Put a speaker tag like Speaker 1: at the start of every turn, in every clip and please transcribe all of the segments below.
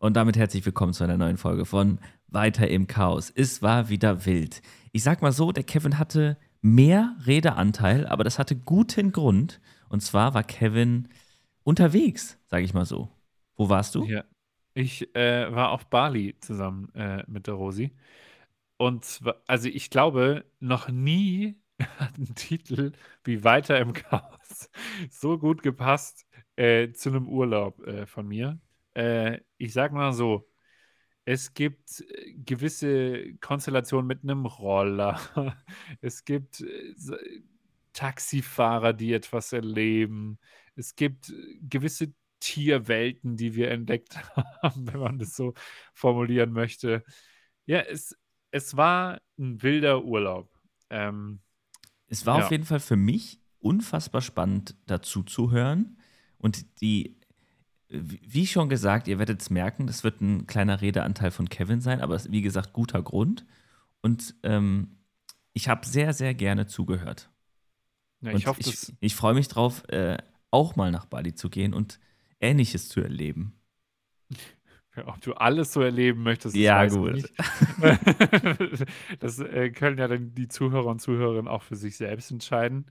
Speaker 1: Und damit herzlich willkommen zu einer neuen Folge von Weiter im Chaos. Es war wieder wild. Ich sag mal so, der Kevin hatte mehr Redeanteil, aber das hatte guten Grund. Und zwar war Kevin unterwegs, sage ich mal so. Wo warst du?
Speaker 2: Ja, ich äh, war auf Bali zusammen äh, mit der Rosi. Und zwar, also ich glaube, noch nie hat ein Titel wie Weiter im Chaos so gut gepasst äh, zu einem Urlaub äh, von mir. Äh, ich sag mal so, es gibt äh, gewisse Konstellationen mit einem Roller. Es gibt äh, Taxifahrer, die etwas erleben. Es gibt gewisse Tierwelten, die wir entdeckt haben, wenn man das so formulieren möchte. Ja, es, es war ein wilder Urlaub. Ähm,
Speaker 1: Es war
Speaker 2: ja.
Speaker 1: auf jeden Fall für mich unfassbar spannend, dazu zu hören. Und die, wie schon gesagt, ihr werdet es merken, das wird ein kleiner Redeanteil von Kevin sein, aber wie gesagt, guter Grund. Und ähm, ich habe sehr, sehr gerne zugehört.
Speaker 2: ja, ich hoffe,
Speaker 1: ich, ich freue mich drauf, äh, auch mal nach Bali zu gehen und Ähnliches zu erleben.
Speaker 2: ob du alles so erleben möchtest, das
Speaker 1: Ja, gut.
Speaker 2: das äh, können ja dann die Zuhörer und Zuhörerinnen auch für sich selbst entscheiden.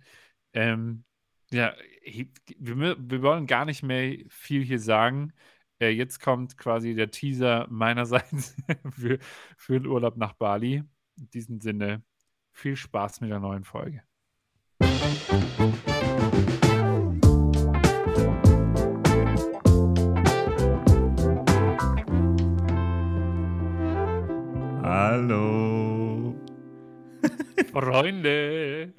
Speaker 2: Ähm, ja, wir, wir wollen gar nicht mehr viel hier sagen. Äh, jetzt kommt quasi der Teaser meinerseits für, für den Urlaub nach Bali. In diesem Sinne, viel Spaß mit der neuen Folge.
Speaker 1: Hallo.
Speaker 2: Freunde!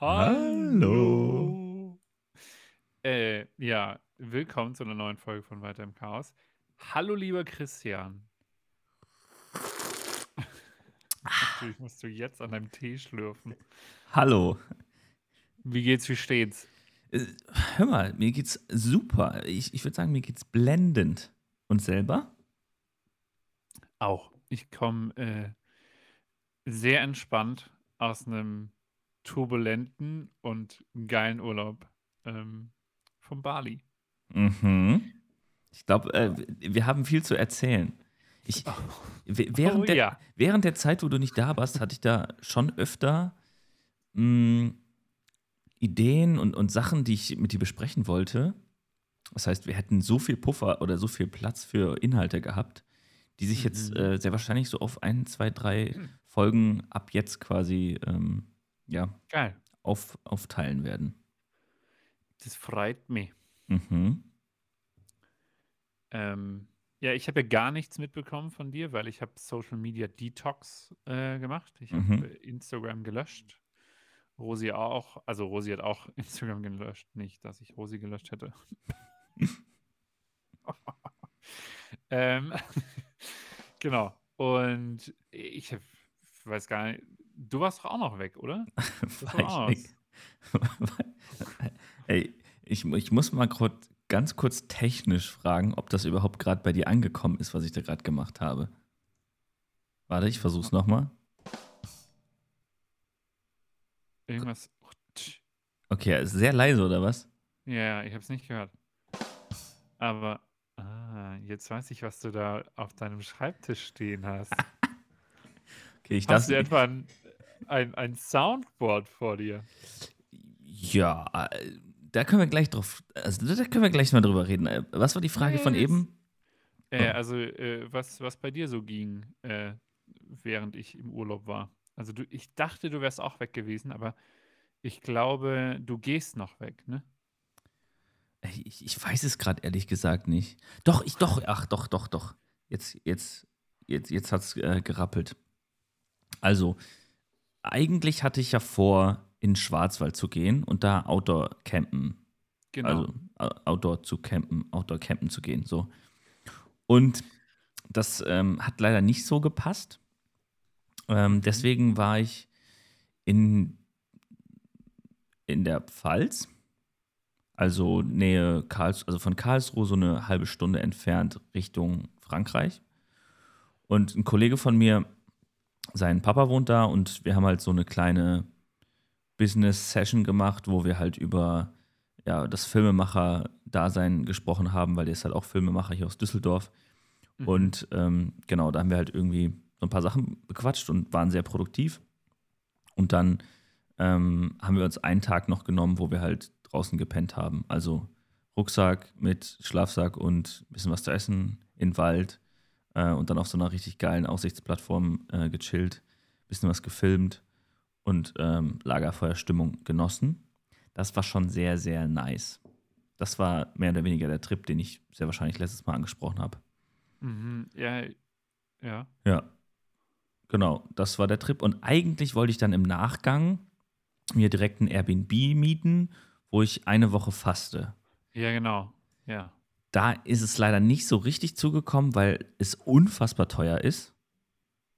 Speaker 1: Hallo.
Speaker 2: Äh, ja, willkommen zu einer neuen Folge von Weiter im Chaos. Hallo, lieber Christian. Natürlich musst du jetzt an deinem Tee schlürfen.
Speaker 1: Hallo.
Speaker 2: Wie geht's, wie steht's?
Speaker 1: Äh, Hör mal, mir geht's super. Ich, ich würde sagen, mir geht's blendend. Und selber?
Speaker 2: Auch. Ich komme äh, sehr entspannt aus einem turbulenten und geilen Urlaub ähm, von Bali.
Speaker 1: Mhm. Ich glaube, äh, wir haben viel zu erzählen. Ich, w- während,
Speaker 2: oh
Speaker 1: der,
Speaker 2: ja.
Speaker 1: während der Zeit, wo du nicht da warst, hatte ich da schon öfter mh, Ideen und, und Sachen, die ich mit dir besprechen wollte. Das heißt, wir hätten so viel Puffer oder so viel Platz für Inhalte gehabt, die sich jetzt
Speaker 2: Mhm.
Speaker 1: äh, sehr wahrscheinlich so auf ein, zwei, drei Folgen ab jetzt quasi ähm, ja,
Speaker 2: Geil.
Speaker 1: auf, aufteilen werden.
Speaker 2: Das freut mich.
Speaker 1: Mhm.
Speaker 2: Ähm, ja, ich habe ja gar nichts mitbekommen von dir, weil ich habe Social Media Detox äh, gemacht. Ich habe
Speaker 1: Mhm.
Speaker 2: äh, Instagram gelöscht. Rosi auch. Also Rosi hat auch Instagram gelöscht. Nicht, dass ich Rosi gelöscht hätte. ähm, genau. Und ich weiß gar nicht. Du warst doch auch noch weg, oder?
Speaker 1: War ich weg? Ey, ich, ich muss mal kurz, ganz kurz technisch fragen, ob das überhaupt gerade bei dir angekommen ist, was ich da gerade gemacht habe. Warte, ich versuch's nochmal.
Speaker 2: Irgendwas. Oh.
Speaker 1: Okay, ist sehr leise, oder was?
Speaker 2: Ja, ich habe es nicht gehört. Aber ah, jetzt weiß ich, was du da auf deinem Schreibtisch stehen hast.
Speaker 1: Okay, ich.
Speaker 2: Hast du etwa ein, ein, ein Soundboard vor dir?
Speaker 1: Ja, äh, da können wir gleich drauf. Also, da können wir gleich mal drüber reden. Äh, Was war die Frage von
Speaker 2: Yes.
Speaker 1: eben?
Speaker 2: Äh,
Speaker 1: Oh.
Speaker 2: also, äh, was, was bei dir so ging, äh, während ich im Urlaub war. Also, du, ich dachte, du wärst auch weg gewesen, aber ich glaube, du gehst noch weg, ne?
Speaker 1: Ey, Ich, ich weiß es gerade ehrlich gesagt nicht. Doch, ich doch, ach doch, doch, doch. Jetzt, jetzt, jetzt, jetzt hat's äh, gerappelt. Also, eigentlich hatte ich ja vor, in den Schwarzwald zu gehen und da Outdoor campen.
Speaker 2: Genau.
Speaker 1: Also äh, Outdoor zu campen, Outdoor campen zu gehen. So. Und das ähm, hat leider nicht so gepasst. Ähm, deswegen war ich in, in der Pfalz, also Nähe Karls, also von Karlsruhe so eine halbe Stunde entfernt Richtung Frankreich. Und ein Kollege von mir, sein Papa wohnt da und wir haben halt so eine kleine Business-Session gemacht, wo wir halt über ja, das Filmemacher-Dasein gesprochen haben, weil der ist halt auch Filmemacher hier aus Düsseldorf. Mhm. Und ähm, genau, da haben wir halt irgendwie so ein paar Sachen bequatscht und waren sehr produktiv. Und dann ähm, haben wir uns einen Tag noch genommen, wo wir halt draußen gepennt haben. Also Rucksack mit Schlafsack und ein bisschen was zu essen in Wald äh, und dann auf so einer richtig geilen Aussichtsplattform äh, gechillt, bisschen was gefilmt und ähm, Lagerfeuerstimmung genossen. Das war schon sehr, sehr nice. Das war mehr oder weniger der Trip, den ich sehr wahrscheinlich letztes Mal angesprochen habe.
Speaker 2: Mhm. Ja, ja.
Speaker 1: Ja. Genau, das war der Trip. Und eigentlich wollte ich dann im Nachgang mir direkt ein Airbnb mieten, wo ich eine Woche faste.
Speaker 2: Ja, genau. Ja.
Speaker 1: Da ist es leider nicht so richtig zugekommen, weil es unfassbar teuer ist.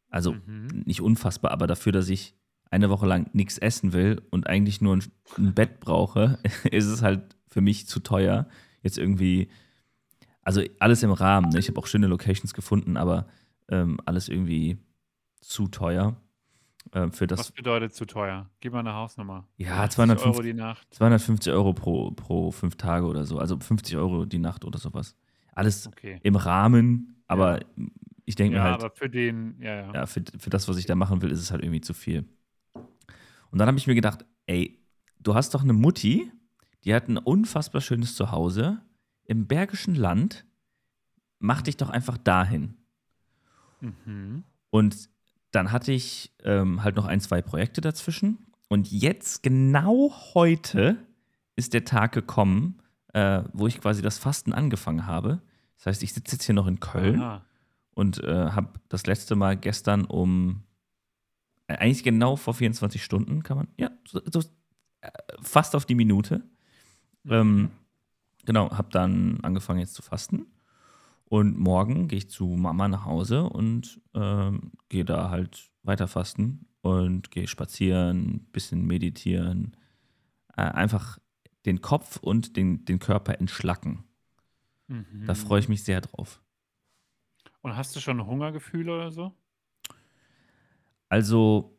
Speaker 1: Also
Speaker 2: Mhm.
Speaker 1: nicht unfassbar, aber dafür, dass ich eine Woche lang nichts essen will und eigentlich nur ein, ein Bett brauche, ist es halt für mich zu teuer. Jetzt irgendwie, also alles im Rahmen. Ne? Ich habe auch schöne Locations gefunden, aber ähm, alles irgendwie zu teuer äh, für
Speaker 2: Was
Speaker 1: das.
Speaker 2: bedeutet zu teuer? Gib mal eine Hausnummer.
Speaker 1: Ja,
Speaker 2: 50
Speaker 1: 250
Speaker 2: Euro die Nacht.
Speaker 1: 250 Euro pro, pro fünf Tage oder so. Also 50 Euro die Nacht oder sowas. Alles
Speaker 2: Okay.
Speaker 1: im Rahmen, aber ich denke
Speaker 2: Ja,
Speaker 1: mir halt,
Speaker 2: aber für den, ja, ja.
Speaker 1: ja, für, für das, was ich da machen will, ist es halt irgendwie zu viel. Und dann habe ich mir gedacht, ey, du hast doch eine Mutti, die hat ein unfassbar schönes Zuhause im Bergischen Land. Mach dich doch einfach dahin.
Speaker 2: Mhm.
Speaker 1: Und dann hatte ich ähm, halt noch ein, zwei Projekte dazwischen. Und jetzt, genau heute, ist der Tag gekommen, äh, wo ich quasi das Fasten angefangen habe. Das heißt, ich sitze jetzt hier noch in Köln
Speaker 2: Aha.
Speaker 1: und äh, habe das letzte Mal gestern um eigentlich genau vor 24 Stunden kann man ja so, so äh, fast auf die Minute ähm, genau habe dann angefangen jetzt zu fasten und morgen gehe ich zu Mama nach Hause und ähm, gehe da halt weiter fasten und gehe spazieren, bisschen meditieren, äh, einfach den Kopf und den, den Körper entschlacken.
Speaker 2: Mhm.
Speaker 1: Da freue ich mich sehr drauf.
Speaker 2: Und hast du schon Hungergefühle oder so?
Speaker 1: Also,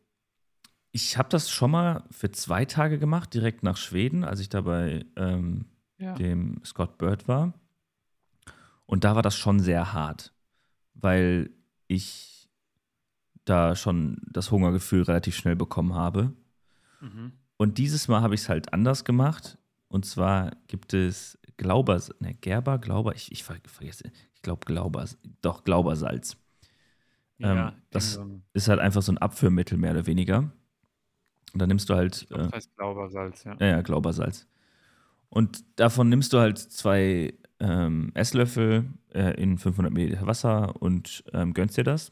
Speaker 1: ich habe das schon mal für zwei Tage gemacht, direkt nach Schweden, als ich da bei ähm,
Speaker 2: Ja.
Speaker 1: dem Scott Bird war. Und da war das schon sehr hart, weil ich da schon das Hungergefühl relativ schnell bekommen habe.
Speaker 2: Mhm.
Speaker 1: Und dieses Mal habe ich es halt anders gemacht. Und zwar gibt es Glauber, ne, Gerber, Glauber, ich, ich ver vergesse, ich glaube Glauber, doch Glaubersalz.
Speaker 2: Ja,
Speaker 1: Ähm, das- Ist halt einfach so ein Abführmittel, mehr oder weniger. Und dann nimmst du halt.
Speaker 2: glaub,
Speaker 1: Äh,
Speaker 2: das heißt Glaubersalz, ja.
Speaker 1: ja, ja, Glaubersalz. Und davon nimmst du halt zwei ähm, Esslöffel äh, in 500 Milliliter Wasser und ähm, gönnst dir das.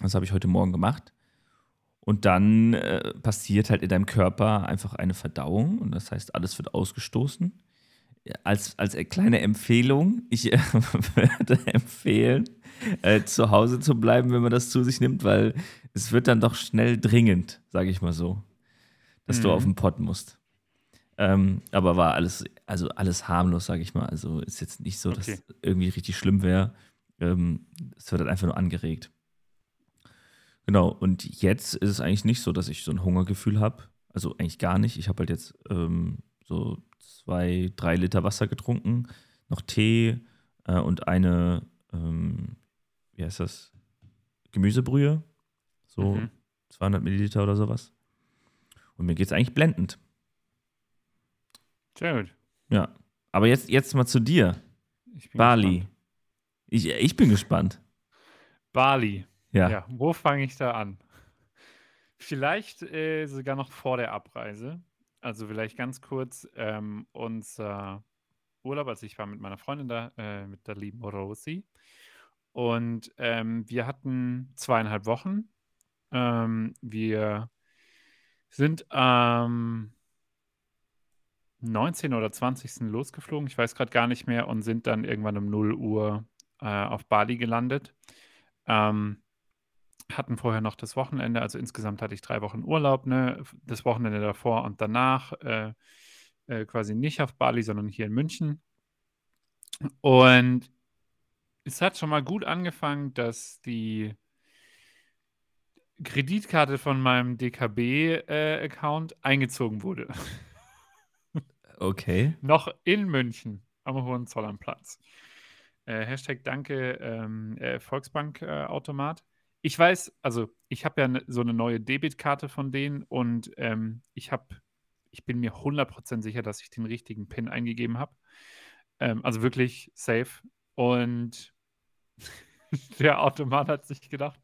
Speaker 1: Das habe ich heute Morgen gemacht. Und dann äh, passiert halt in deinem Körper einfach eine Verdauung und das heißt, alles wird ausgestoßen. Als, als kleine Empfehlung, ich äh, würde empfehlen, äh, zu Hause zu bleiben, wenn man das zu sich nimmt, weil es wird dann doch schnell dringend, sage ich mal so, dass du
Speaker 2: Mhm.
Speaker 1: auf den Pott musst. Ähm, aber war alles, also alles harmlos, sage ich mal. Also ist jetzt nicht so, dass
Speaker 2: Okay.
Speaker 1: irgendwie richtig schlimm wäre. Ähm, es wird halt einfach nur angeregt. Genau, und jetzt ist es eigentlich nicht so, dass ich so ein Hungergefühl habe. Also eigentlich gar nicht. Ich habe halt jetzt ähm, so zwei, drei Liter Wasser getrunken, noch Tee äh, und eine, ähm, wie heißt das? Gemüsebrühe. So
Speaker 2: Mhm.
Speaker 1: 200 Milliliter oder sowas. Und mir geht es eigentlich blendend.
Speaker 2: Sehr gut.
Speaker 1: Ja. Aber jetzt, jetzt mal zu dir. Bali.
Speaker 2: gespannt.
Speaker 1: Ich, ich bin gespannt.
Speaker 2: Bali.
Speaker 1: Ja.
Speaker 2: Ja, wo fange ich da an? Vielleicht äh, sogar noch vor der Abreise. Also vielleicht ganz kurz ähm, unser Urlaub. Also ich war mit meiner Freundin da, äh, mit der lieben Rosi. Und ähm, wir hatten zweieinhalb Wochen. Ähm, wir sind am 19. oder 20. losgeflogen. Ich weiß gerade gar nicht mehr und sind dann irgendwann um 0 Uhr äh, auf Bali gelandet. Ähm, hatten vorher noch das Wochenende, also insgesamt hatte ich drei Wochen Urlaub, ne? Das Wochenende davor und danach äh, äh, quasi nicht auf Bali, sondern hier in München. Und es hat schon mal gut angefangen, dass die Kreditkarte von meinem DKB-Account eingezogen wurde.
Speaker 1: Okay.
Speaker 2: Noch in München am Hohenzollerplatz. Äh, Hashtag Danke ähm, äh, Volksbank-Automat. Äh, ich weiß, also ich habe ja ne, so eine neue Debitkarte von denen und ähm, ich habe, ich bin mir 100% sicher, dass ich den richtigen PIN eingegeben habe. Ähm, also wirklich safe. Und der Automat hat sich gedacht,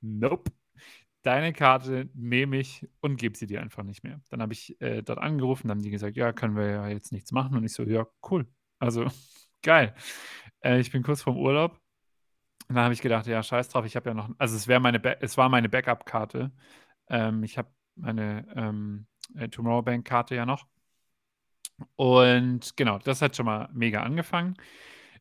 Speaker 2: nope, deine Karte nehme ich und gebe sie dir einfach nicht mehr. Dann habe ich äh, dort angerufen, dann haben die gesagt, ja, können wir ja jetzt nichts machen. Und ich so, ja, cool. Also geil. Äh, ich bin kurz vorm Urlaub. Und dann habe ich gedacht, ja, scheiß drauf, ich habe ja noch, also es wäre meine, Ba- es war meine Backup-Karte. Ähm, ich habe meine ähm, äh, Tomorrowbank-Karte ja noch. Und genau, das hat schon mal mega angefangen.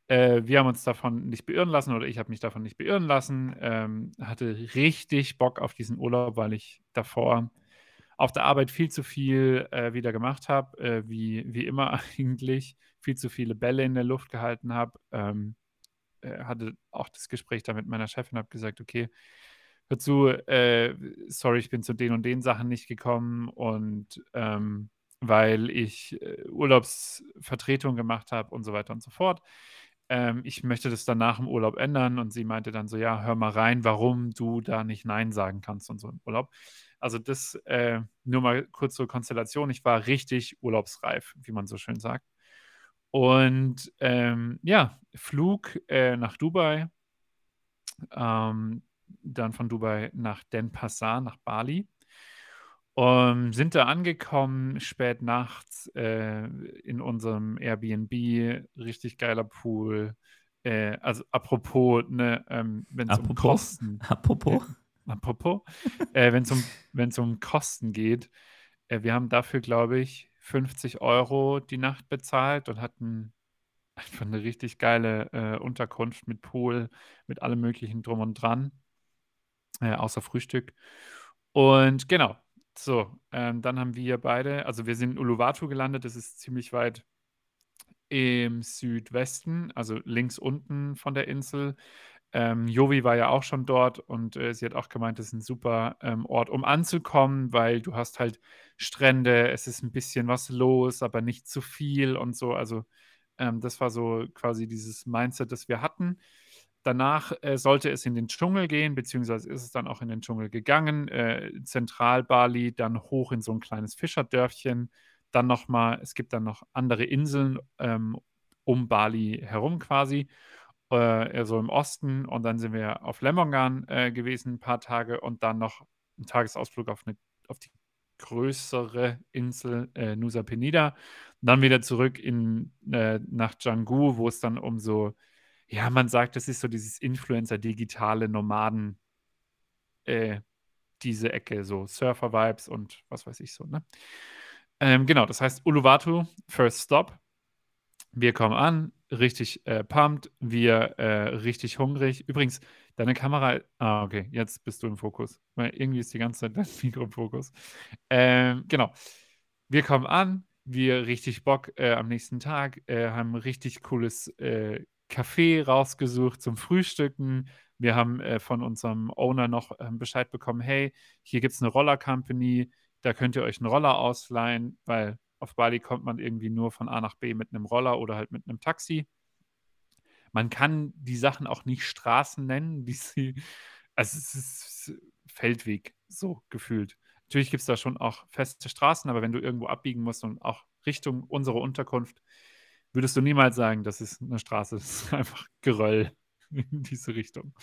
Speaker 2: Äh, wir haben uns davon nicht beirren lassen oder ich habe mich davon nicht beirren lassen. Ähm, hatte richtig Bock auf diesen Urlaub, weil ich davor auf der Arbeit viel zu viel äh, wieder gemacht habe, äh, wie, wie immer eigentlich, viel zu viele Bälle in der Luft gehalten habe. Ähm, äh, hatte auch das Gespräch da mit meiner Chefin, habe gesagt, okay, hör zu, äh, sorry, ich bin zu den und den Sachen nicht gekommen und ähm, weil ich äh, Urlaubsvertretung gemacht habe und so weiter und so fort ähm, ich möchte das dann nach dem Urlaub ändern. Und sie meinte dann so, ja, hör mal rein, warum du da nicht Nein sagen kannst und so im Urlaub. Also das äh, nur mal kurz zur Konstellation. Ich war richtig urlaubsreif, wie man so schön sagt. Und ähm, ja, Flug äh, nach Dubai, ähm, dann von Dubai nach Denpasar, nach Bali. Und sind da angekommen, spät nachts äh, in unserem Airbnb, richtig geiler Pool. Äh, also apropos, ne, ähm, wenn es um Kosten.
Speaker 1: Apropos.
Speaker 2: Äh, apropos, äh, wenn es um, wenn's um Kosten geht, äh, wir haben dafür, glaube ich, 50 Euro die Nacht bezahlt und hatten einfach eine richtig geile äh, Unterkunft mit Pool, mit allem möglichen drum und dran, äh, außer Frühstück. Und genau, so, ähm, dann haben wir beide, also wir sind in Uluwatu gelandet, das ist ziemlich weit im Südwesten, also links unten von der Insel. Ähm, Jovi war ja auch schon dort und äh, sie hat auch gemeint, das ist ein super ähm, Ort, um anzukommen, weil du hast halt Strände, es ist ein bisschen was los, aber nicht zu viel und so. Also ähm, das war so quasi dieses Mindset, das wir hatten. Danach äh, sollte es in den Dschungel gehen, beziehungsweise ist es dann auch in den Dschungel gegangen. Äh, Zentral-Bali, dann hoch in so ein kleines Fischerdörfchen. Dann nochmal, es gibt dann noch andere Inseln ähm, um Bali herum quasi, äh, so im Osten. Und dann sind wir auf Lemongan äh, gewesen, ein paar Tage. Und dann noch ein Tagesausflug auf, eine, auf die größere Insel äh, Nusa Penida. Und dann wieder zurück in, äh, nach Canggu, wo es dann um so ja, man sagt, das ist so dieses Influencer-digitale Nomaden, äh, diese Ecke, so Surfer-Vibes und was weiß ich so, ne? Ähm, genau, das heißt Uluwatu, First Stop. Wir kommen an, richtig äh, pumped, wir äh, richtig hungrig. Übrigens, deine Kamera, ah, okay, jetzt bist du im Fokus, weil irgendwie ist die ganze Zeit dein Mikro im Fokus. Ähm, genau, wir kommen an, wir richtig Bock äh, am nächsten Tag, äh, haben richtig cooles äh, Kaffee rausgesucht zum Frühstücken. Wir haben äh, von unserem Owner noch äh, Bescheid bekommen, hey, hier gibt es eine Roller-Company, da könnt ihr euch einen Roller ausleihen, weil auf Bali kommt man irgendwie nur von A nach B mit einem Roller oder halt mit einem Taxi. Man kann die Sachen auch nicht Straßen nennen, wie sie, also es ist Feldweg, so gefühlt. Natürlich gibt es da schon auch feste Straßen, aber wenn du irgendwo abbiegen musst und auch Richtung unsere Unterkunft, würdest du niemals sagen, das ist eine Straße, das ist einfach Geröll in diese Richtung.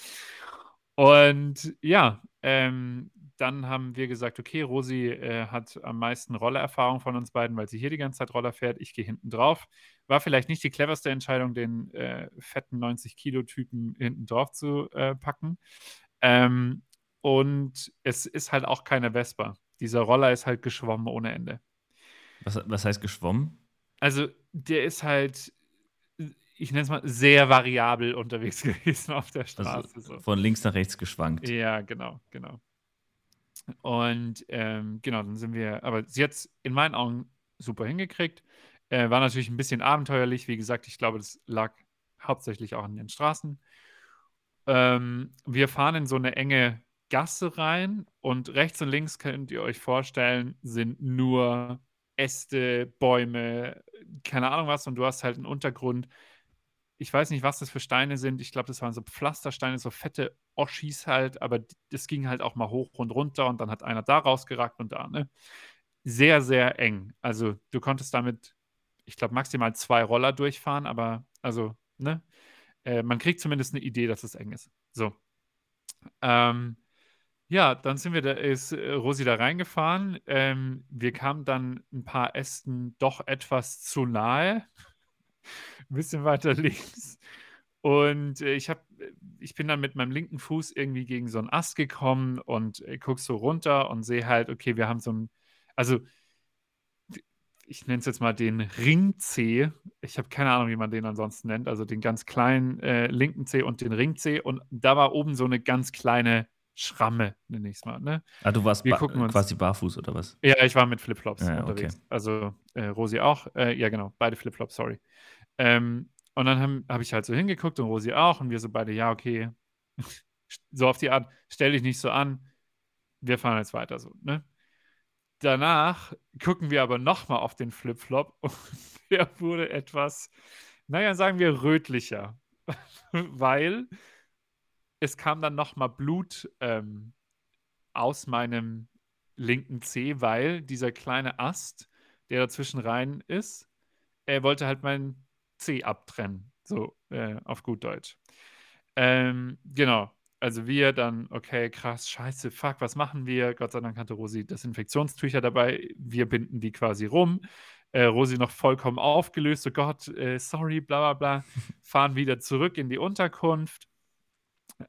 Speaker 2: Und ja, ähm, dann haben wir gesagt, okay, Rosi äh, hat am meisten Rollererfahrung von uns beiden, weil sie hier die ganze Zeit Roller fährt. Ich gehe hinten drauf. War vielleicht nicht die cleverste Entscheidung, den äh, fetten 90-Kilo-Typen hinten drauf zu äh, packen. Ähm, und es ist halt auch keine Vespa. Dieser Roller ist halt geschwommen ohne Ende.
Speaker 1: Was, was heißt geschwommen?
Speaker 2: Also, der ist halt, ich nenne es mal, sehr variabel unterwegs gewesen auf der also Straße. Also
Speaker 1: so. Von links nach rechts geschwankt.
Speaker 2: Ja, genau, genau. Und ähm, genau, dann sind wir, aber sie hat es in meinen Augen super hingekriegt. Äh, war natürlich ein bisschen abenteuerlich. Wie gesagt, ich glaube, das lag hauptsächlich auch an den Straßen. Ähm, wir fahren in so eine enge Gasse rein und rechts und links könnt ihr euch vorstellen, sind nur Äste, Bäume, keine Ahnung was, und du hast halt einen Untergrund. ich weiß nicht, was das für Steine sind. Ich glaube, das waren so Pflastersteine, so fette Oschis halt, aber das ging halt auch mal hoch und runter und dann hat einer da rausgeragt und da, ne? Sehr, sehr eng. Also du konntest damit, ich glaube, maximal zwei Roller durchfahren, aber also, ne? Äh, man kriegt zumindest eine Idee, dass es eng ist. So. Ähm, ja, dann sind wir da, ist äh, Rosi da reingefahren. Ähm, wir kamen dann ein paar Ästen doch etwas zu nahe. ein bisschen weiter links. Und äh, ich, hab, äh, ich bin dann mit meinem linken Fuß irgendwie gegen so einen Ast gekommen und äh, guck so runter und sehe halt, okay, wir haben so ein, also ich nenne es jetzt mal den Ring-C. Ich habe keine Ahnung, wie man den ansonsten nennt. Also den ganz kleinen äh, linken C und den Ring-C. Und da war oben so eine ganz kleine Schramme, nenne ich es mal. Ne?
Speaker 1: Ah, du warst ba quasi barfuß oder was?
Speaker 2: Ja, ich war mit Flipflops
Speaker 1: Ja,
Speaker 2: unterwegs. Also äh, Rosi auch. Äh, ja, genau, beide Flipflops, sorry. Ähm, und dann habe hab ich halt so hingeguckt und Rosi auch. Und wir so beide, ja, okay. so auf die Art, stell dich nicht so an. Wir fahren jetzt weiter so, ne? Danach gucken wir aber nochmal auf den Flipflop und der wurde etwas, naja, sagen wir rötlicher. Weil es kam dann nochmal Blut ähm, aus meinem linken Zeh, weil dieser kleine Ast, der dazwischen rein ist, er wollte halt meinen Zeh abtrennen. So äh, auf gut Deutsch. Ähm, genau. Also wir dann, okay, krass, scheiße, fuck, was machen wir? Gott sei Dank hatte Rosi Desinfektionstücher dabei. Wir binden die quasi rum. Äh, Rosi noch vollkommen aufgelöst. Oh Gott, äh, sorry, bla bla bla. Fahren wieder zurück in die Unterkunft.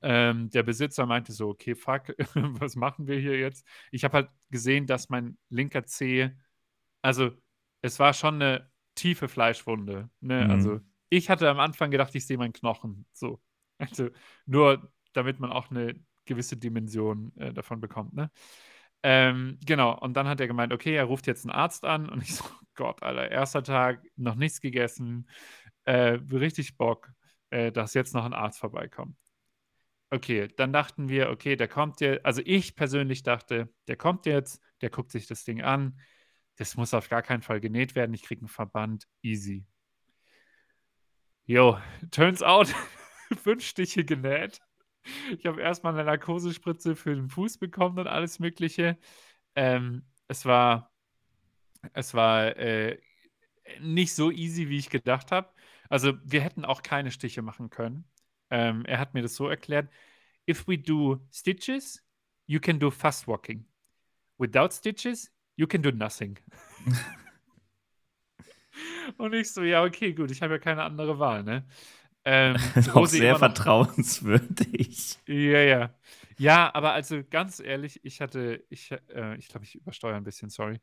Speaker 2: Ähm, der Besitzer meinte so, okay, fuck, was machen wir hier jetzt? Ich habe halt gesehen, dass mein linker Zeh, also es war schon eine tiefe Fleischwunde. Ne?
Speaker 1: Mhm.
Speaker 2: Also ich hatte am Anfang gedacht, ich sehe meinen Knochen. So. Also nur damit man auch eine gewisse Dimension äh, davon bekommt. Ne? Ähm, genau, und dann hat er gemeint, okay, er ruft jetzt einen Arzt an und ich so, Gott, Alter, erster Tag, noch nichts gegessen, äh, richtig Bock, äh, dass jetzt noch ein Arzt vorbeikommt. Okay, dann dachten wir, okay, der kommt jetzt, also ich persönlich dachte, der kommt jetzt, der guckt sich das Ding an, das muss auf gar keinen Fall genäht werden, ich kriege einen Verband, easy. Jo, turns out, fünf Stiche genäht. Ich habe erstmal eine Narkosespritze für den Fuß bekommen und alles Mögliche. Ähm, es war, es war äh, nicht so easy, wie ich gedacht habe. Also wir hätten auch keine Stiche machen können. Ähm, er hat mir das so erklärt: If we do stitches, you can do fast walking. Without stitches, you can do nothing. Und ich so, ja, okay, gut, ich habe ja keine andere Wahl, ne? Ähm,
Speaker 1: Auch sehr vertrauenswürdig.
Speaker 2: ja, ja. Ja, aber also ganz ehrlich, ich hatte, ich, äh, ich glaube, ich übersteuere ein bisschen, sorry.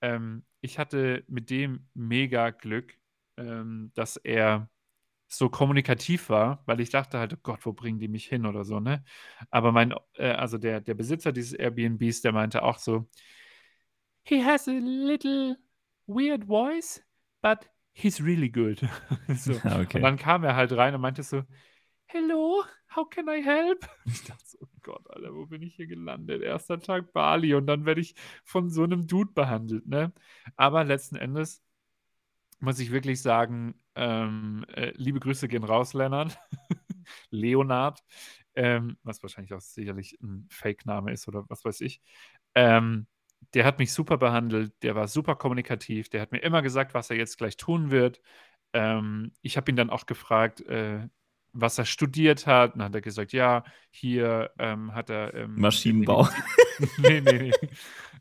Speaker 2: Ähm, ich hatte mit dem mega Glück, ähm, dass er so kommunikativ war, weil ich dachte halt, oh Gott, wo bringen die mich hin oder so, ne? Aber mein, äh, also der, der Besitzer dieses Airbnbs, der meinte auch so, he has a little weird voice, but he's really good. so.
Speaker 1: Ja, okay.
Speaker 2: Und dann kam er halt rein und meinte so, Hello, how can I help? Ich dachte so, oh Gott, Alter, wo bin ich hier gelandet? Erster Tag Bali und dann werde ich von so einem Dude behandelt, ne? Aber letzten Endes muss ich wirklich sagen, ähm, äh, liebe Grüße gehen raus, Lennart. Leonard, ähm, was wahrscheinlich auch sicherlich ein Fake-Name ist oder was weiß ich. Ähm, der hat mich super behandelt, der war super kommunikativ, der hat mir immer gesagt, was er jetzt gleich tun wird. Ähm, ich habe ihn dann auch gefragt, äh, was er studiert hat. Und dann hat er gesagt, ja, hier ähm, hat er ähm,
Speaker 1: Maschinenbau.
Speaker 2: Medizin, nee, nee, nee.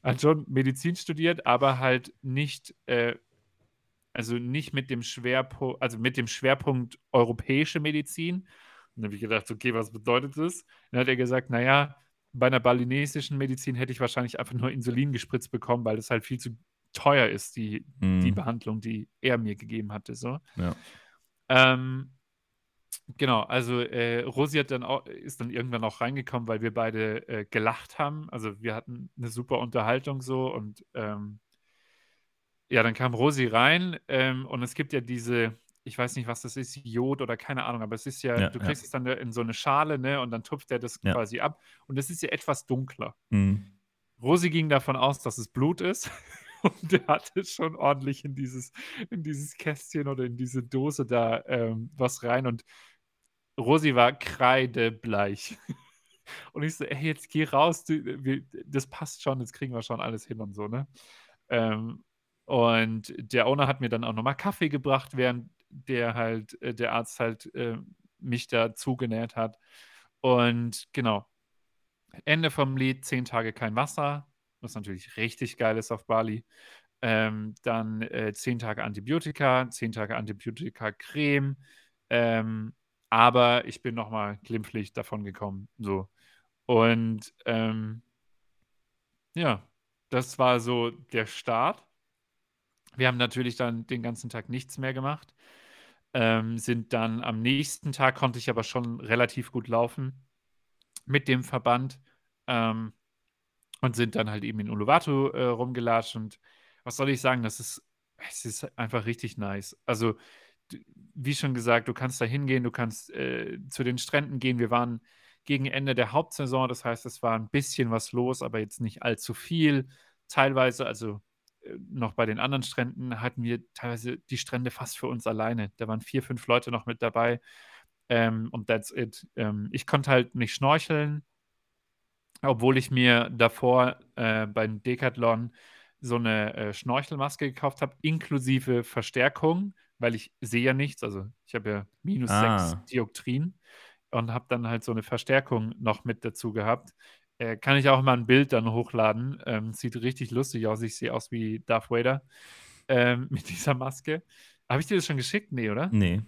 Speaker 2: Hat schon Medizin studiert, aber halt nicht, äh, also nicht mit dem Schwerpunkt, also mit dem Schwerpunkt europäische Medizin. Und dann habe ich gedacht, okay, was bedeutet das? Dann hat er gesagt, naja, bei einer balinesischen Medizin hätte ich wahrscheinlich einfach nur Insulin gespritzt bekommen, weil das halt viel zu teuer ist, die, die
Speaker 1: Mhm.
Speaker 2: Behandlung, die er mir gegeben hatte. So.
Speaker 1: Ja.
Speaker 2: Ähm, genau, also äh, Rosi hat dann auch, ist dann irgendwann auch reingekommen, weil wir beide äh, gelacht haben. Also wir hatten eine super Unterhaltung so und ähm, ja, dann kam Rosi rein ähm, und es gibt ja diese, ich weiß nicht, was das ist, Jod oder keine Ahnung, aber es ist ja,
Speaker 1: Ja,
Speaker 2: du
Speaker 1: ja.
Speaker 2: kriegst es dann in so eine Schale, ne, und dann tupft er das
Speaker 1: Ja.
Speaker 2: quasi ab und es ist ja etwas dunkler.
Speaker 1: Mhm.
Speaker 2: Rosi ging davon aus, dass es Blut ist Und der hatte schon ordentlich in dieses, in dieses Kästchen oder in diese Dose da ähm, was rein. Und Rosi war kreidebleich. Und ich so, ey, jetzt geh raus, du, wir, das passt schon, das kriegen wir schon alles hin und so, ne? Ähm, und der Owner hat mir dann auch nochmal Kaffee gebracht, während der halt, äh, der Arzt halt äh, mich da zugenäht hat. Und genau, Ende vom Lied, zehn Tage kein Wasser, was natürlich richtig geil ist auf Bali. Ähm, dann äh, zehn Tage Antibiotika, zehn Tage Antibiotika-Creme. Ähm, aber ich bin nochmal glimpflich davon gekommen. So. Und ähm, ja, das war so der Start. Wir haben natürlich dann den ganzen Tag nichts mehr gemacht. Ähm, sind dann am nächsten Tag konnte ich aber schon relativ gut laufen mit dem Verband ähm, und sind dann halt eben in Uluwatu äh, rumgelatscht und was soll ich sagen, das ist, es ist einfach richtig nice. Also, wie schon gesagt, du kannst da hingehen, du kannst äh, zu den Stränden gehen. Wir waren gegen Ende der Hauptsaison, das heißt, es war ein bisschen was los, aber jetzt nicht allzu viel. Teilweise, also noch bei den anderen Stränden, hatten wir teilweise die Strände fast für uns alleine. Da waren vier, fünf Leute noch mit dabei. Ähm, und that's it. Ähm, ich konnte halt nicht schnorcheln, obwohl ich mir davor äh, beim Decathlon so eine äh, Schnorchelmaske gekauft habe, inklusive Verstärkung, weil ich sehe ja nichts. Also ich habe ja minus
Speaker 1: Ah.
Speaker 2: 6 Dioptrien und habe dann halt so eine Verstärkung noch mit dazu gehabt. Äh, kann ich auch mal ein Bild dann hochladen. Ähm, sieht richtig lustig aus. Ich sehe aus wie Darth Vader ähm, mit dieser Maske. Habe ich dir das schon geschickt? Nee, oder?
Speaker 1: Nee.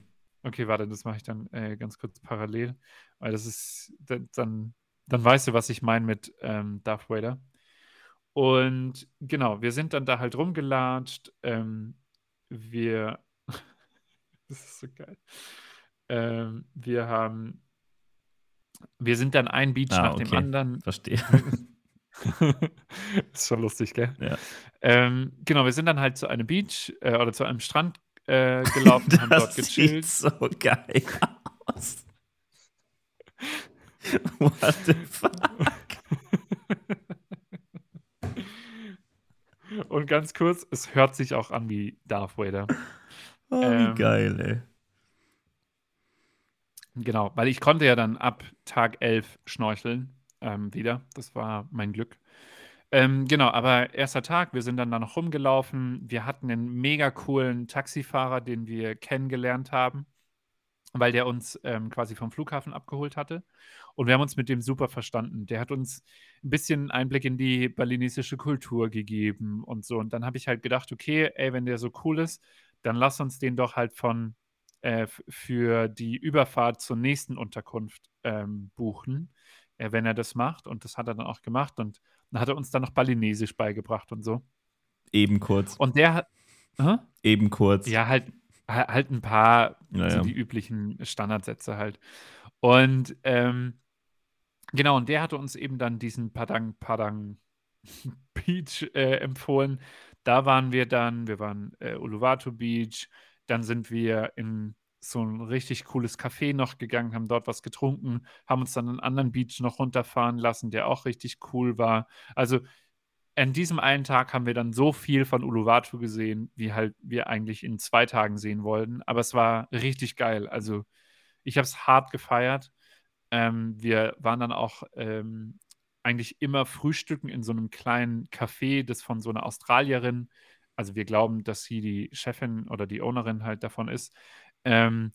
Speaker 2: Okay, warte, das mache ich dann äh, ganz kurz parallel, weil das ist, dann, dann, dann weißt du, was ich meine mit ähm, Darth Vader. Und genau, wir sind dann da halt rumgelatscht. Ähm, wir, das ist so geil. Ähm, wir haben, wir sind dann ein Beach
Speaker 1: Ah,
Speaker 2: nach dem
Speaker 1: okay.
Speaker 2: anderen.
Speaker 1: Verstehe.
Speaker 2: ist schon lustig, gell?
Speaker 1: Ja.
Speaker 2: Ähm, genau, wir sind dann halt zu einem Beach äh, oder zu einem Strand äh, gelaufen, haben dort
Speaker 1: Das sieht
Speaker 2: gechillt.
Speaker 1: so geil aus. What the fuck?
Speaker 2: Und ganz kurz, es hört sich auch an wie Darth Vader.
Speaker 1: Oh,
Speaker 2: Ähm,
Speaker 1: wie geil, ey.
Speaker 2: Genau, weil ich konnte ja dann ab Tag 11 schnorcheln ähm, wieder. Das war mein Glück. Ähm, genau, aber erster Tag, wir sind dann da noch rumgelaufen. Wir hatten einen mega coolen Taxifahrer, den wir kennengelernt haben, weil der uns ähm, quasi vom Flughafen abgeholt hatte. Und wir haben uns mit dem super verstanden. Der hat uns ein bisschen Einblick in die balinesische Kultur gegeben und so. Und dann habe ich halt gedacht, okay, ey, wenn der so cool ist, dann lass uns den doch halt von äh, für die Überfahrt zur nächsten Unterkunft ähm, buchen, äh, wenn er das macht. Und das hat er dann auch gemacht. Und dann hat er uns dann noch Balinesisch beigebracht und so.
Speaker 1: Eben kurz.
Speaker 2: Und der hat. Hä?
Speaker 1: Eben kurz.
Speaker 2: Ja, halt, ha- halt ein paar,
Speaker 1: Ja,
Speaker 2: so die üblichen Standardsätze halt. Und ähm, genau, und der hatte uns eben dann diesen Padang Padang Beach äh, empfohlen. Da waren wir dann, wir waren äh, Uluwatu Beach, dann sind wir in so ein richtig cooles Café noch gegangen, haben dort was getrunken, haben uns dann einen anderen Beach noch runterfahren lassen, der auch richtig cool war. Also an diesem einen Tag haben wir dann so viel von Uluwatu gesehen, wie halt wir eigentlich in zwei Tagen sehen wollten. Aber es war richtig geil. Also ich habe es hart gefeiert. Ähm, wir waren dann auch ähm, eigentlich immer frühstücken in so einem kleinen Café, das von so einer Australierin, also wir glauben, dass sie die Chefin oder die Ownerin halt davon ist. Ähm,